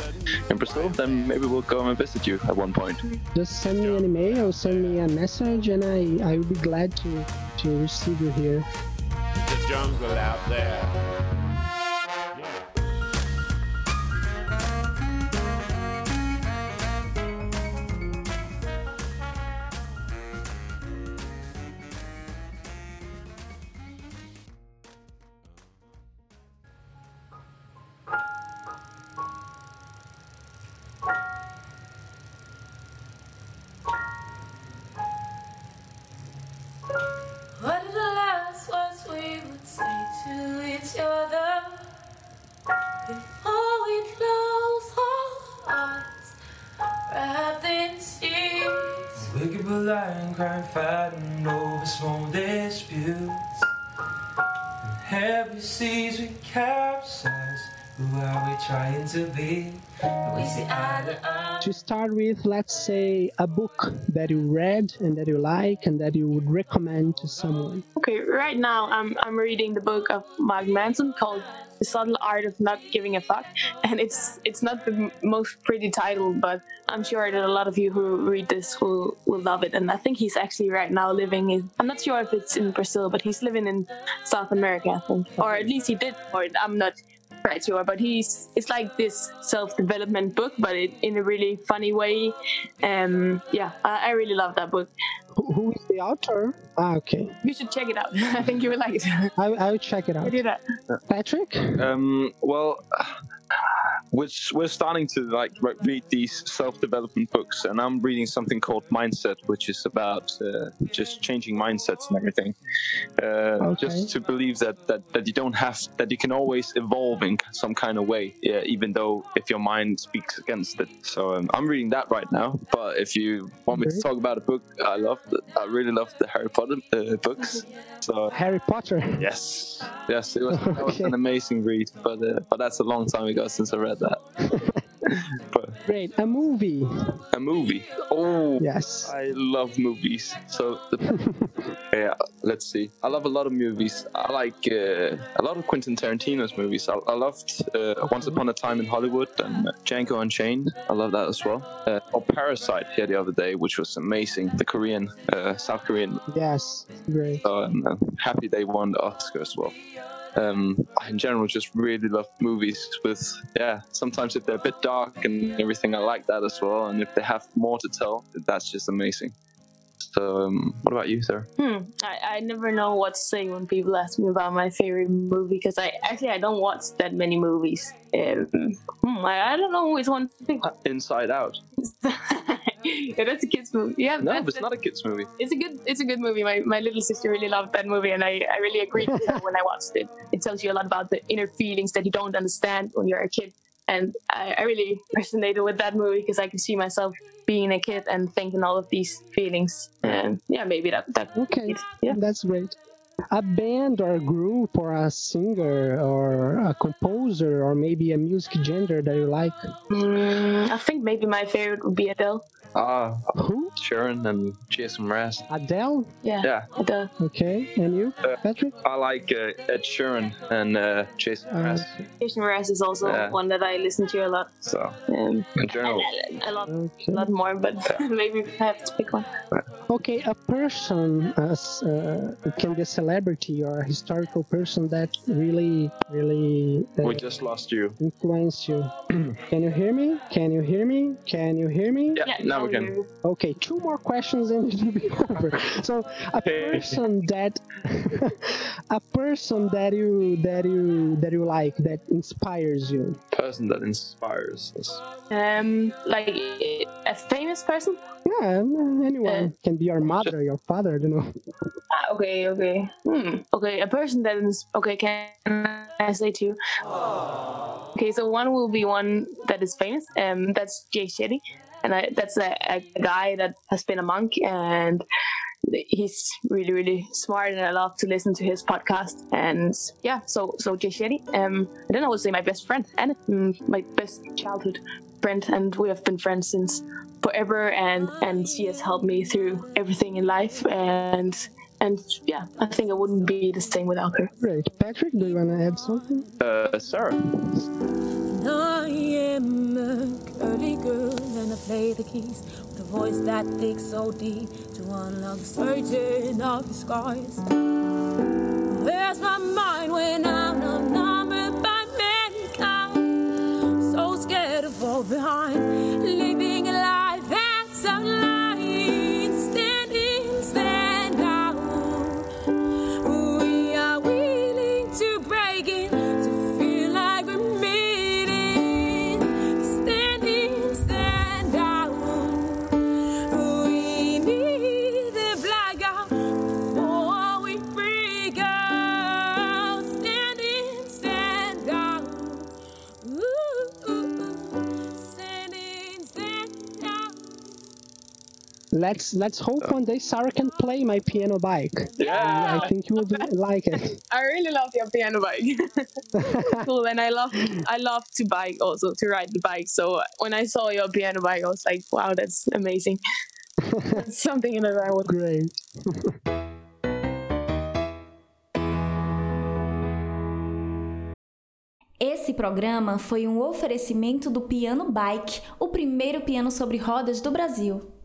in Brazil. Then maybe we'll come and visit you at one point. Just send me an email or send me a message, and I I will be glad to to receive you here. the jungle out there. With, let's say a book that you read and that you like and that you would recommend to someone. Okay, right now I'm I'm reading the book of Mark Manson called The Subtle Art of Not Giving a Fuck, and it's it's not the most pretty title, but I'm sure that a lot of you who read this will will love it. And I think he's actually right now living in I'm not sure if it's in Brazil, but he's living in South America, I think, or at least he did. Or I'm not quite sure, but he's it's like this self-development book, but it, in a really funny way. Um, yeah, I, I really love that book. Who, who is the author? Ah, okay. You should check it out. I think you will like it. I, I will check it out. I out. do that. Patrick? Um, well, we're, we're starting to like read these self-development books, and I'm reading something called Mindset, which is about uh, just changing mindsets and everything. Uh, Okay. Just to believe that, that that you don't have that you can always evolve in some kind of way, yeah, even though if your mind speaks against it. So um, I'm reading that right now. But if you want me to talk about a book, I love, the, I really love the Harry Potter uh, books. So Harry Potter. Yes, yes, it was, that was an amazing read, but uh, but that's a long time ago since I read that. Great. A movie. a movie, oh, Yes. I love movies. So the, yeah, let's see. I love a lot of movies. I like uh, a lot of Quentin Tarantino's movies. I, I loved uh, Once Upon a Time in Hollywood and Django Unchained. I love that as well. Uh, or Parasite here the other day, which was amazing. The Korean, uh, South Korean Yes. Great. so I'm uh, happy they won the Oscar as well. Um, I in general just really love movies with yeah. Sometimes if they're a bit dark and everything, I like that as well. And if they have more to tell, that's just amazing. So um, what about you, sir? Hmm. I, I never know what to say when people ask me about my favorite movie because I actually I don't watch that many movies. Um, hmm, I, I don't know which one to pick. Inside Out. yeah, that's a kids movie. Yeah, No, it's not a kids movie. It's a good. It's a good movie. My my little sister really loved that movie, and I I really agreed with her when I watched it. It tells you a lot about the inner feelings that you don't understand when you're a kid, and I, I really resonated with that movie because I could see myself being a kid and thinking all of these feelings. Mm. And yeah, maybe that that. Okay, Yeah. that's great. A band or a group or a singer or a composer or maybe a music genre that you like. Mm, I think maybe my favorite would be Adele. Ah, Who? Sheeran and Jason Mraz. Adele? Yeah, Yeah, Adele. Okay, and you, Uh, Patrick? I like uh, Ed Sheeran and uh, Jason Uh, Mraz. Jason Mraz is also Yeah. one that I listen to a lot. So Um, in general, a lot, Okay. a lot more, but maybe I have to pick one. Okay, a person uh, s- uh, can be a celebrity or a historical person that really, really uh, we just lost you. influence you. can you hear me? Can you hear me? Can you hear me? Yeah, now we can. Okay, two more questions and it will be over. So, a person that, a person that you that you that you like that inspires you. Person that inspires us. Um, like a famous person. Yeah, anyone Uh, can be your mother, your father. I don't know. Okay, okay. Hmm. Okay, a person that is okay. Can I say two? Okay, so one will be one that is famous. Um, that's Jay Shetty, and I, that's a, a guy that has been a monk, and he's really, really smart, and I love to listen to his podcast. And yeah, so so Jay Shetty. Um, and then I would say my best friend, and mm, my best childhood friend, and we have been friends since forever. And and she has helped me through everything in life, and and yeah, I think it wouldn't be the same without her. Right. Patrick. Do you want to add something? Uh, Sarah. I am a curly girl and I play the keys with a voice that digs so deep to unlock the surgeon of the scars. Where's my mind when I'm outnumbered by mankind? So scared to fall behind, living Let's let's hope one day Sarah can play my piano bike. Yeah. I think you would like it. I really love your piano bike. cool, and I love I love to bike also to ride the bike. So when I saw your piano bike, I was like, wow, that's amazing. That's something that I would. Great. Esse programa foi um oferecimento do Piano Bike, o primeiro piano sobre rodas do Brasil.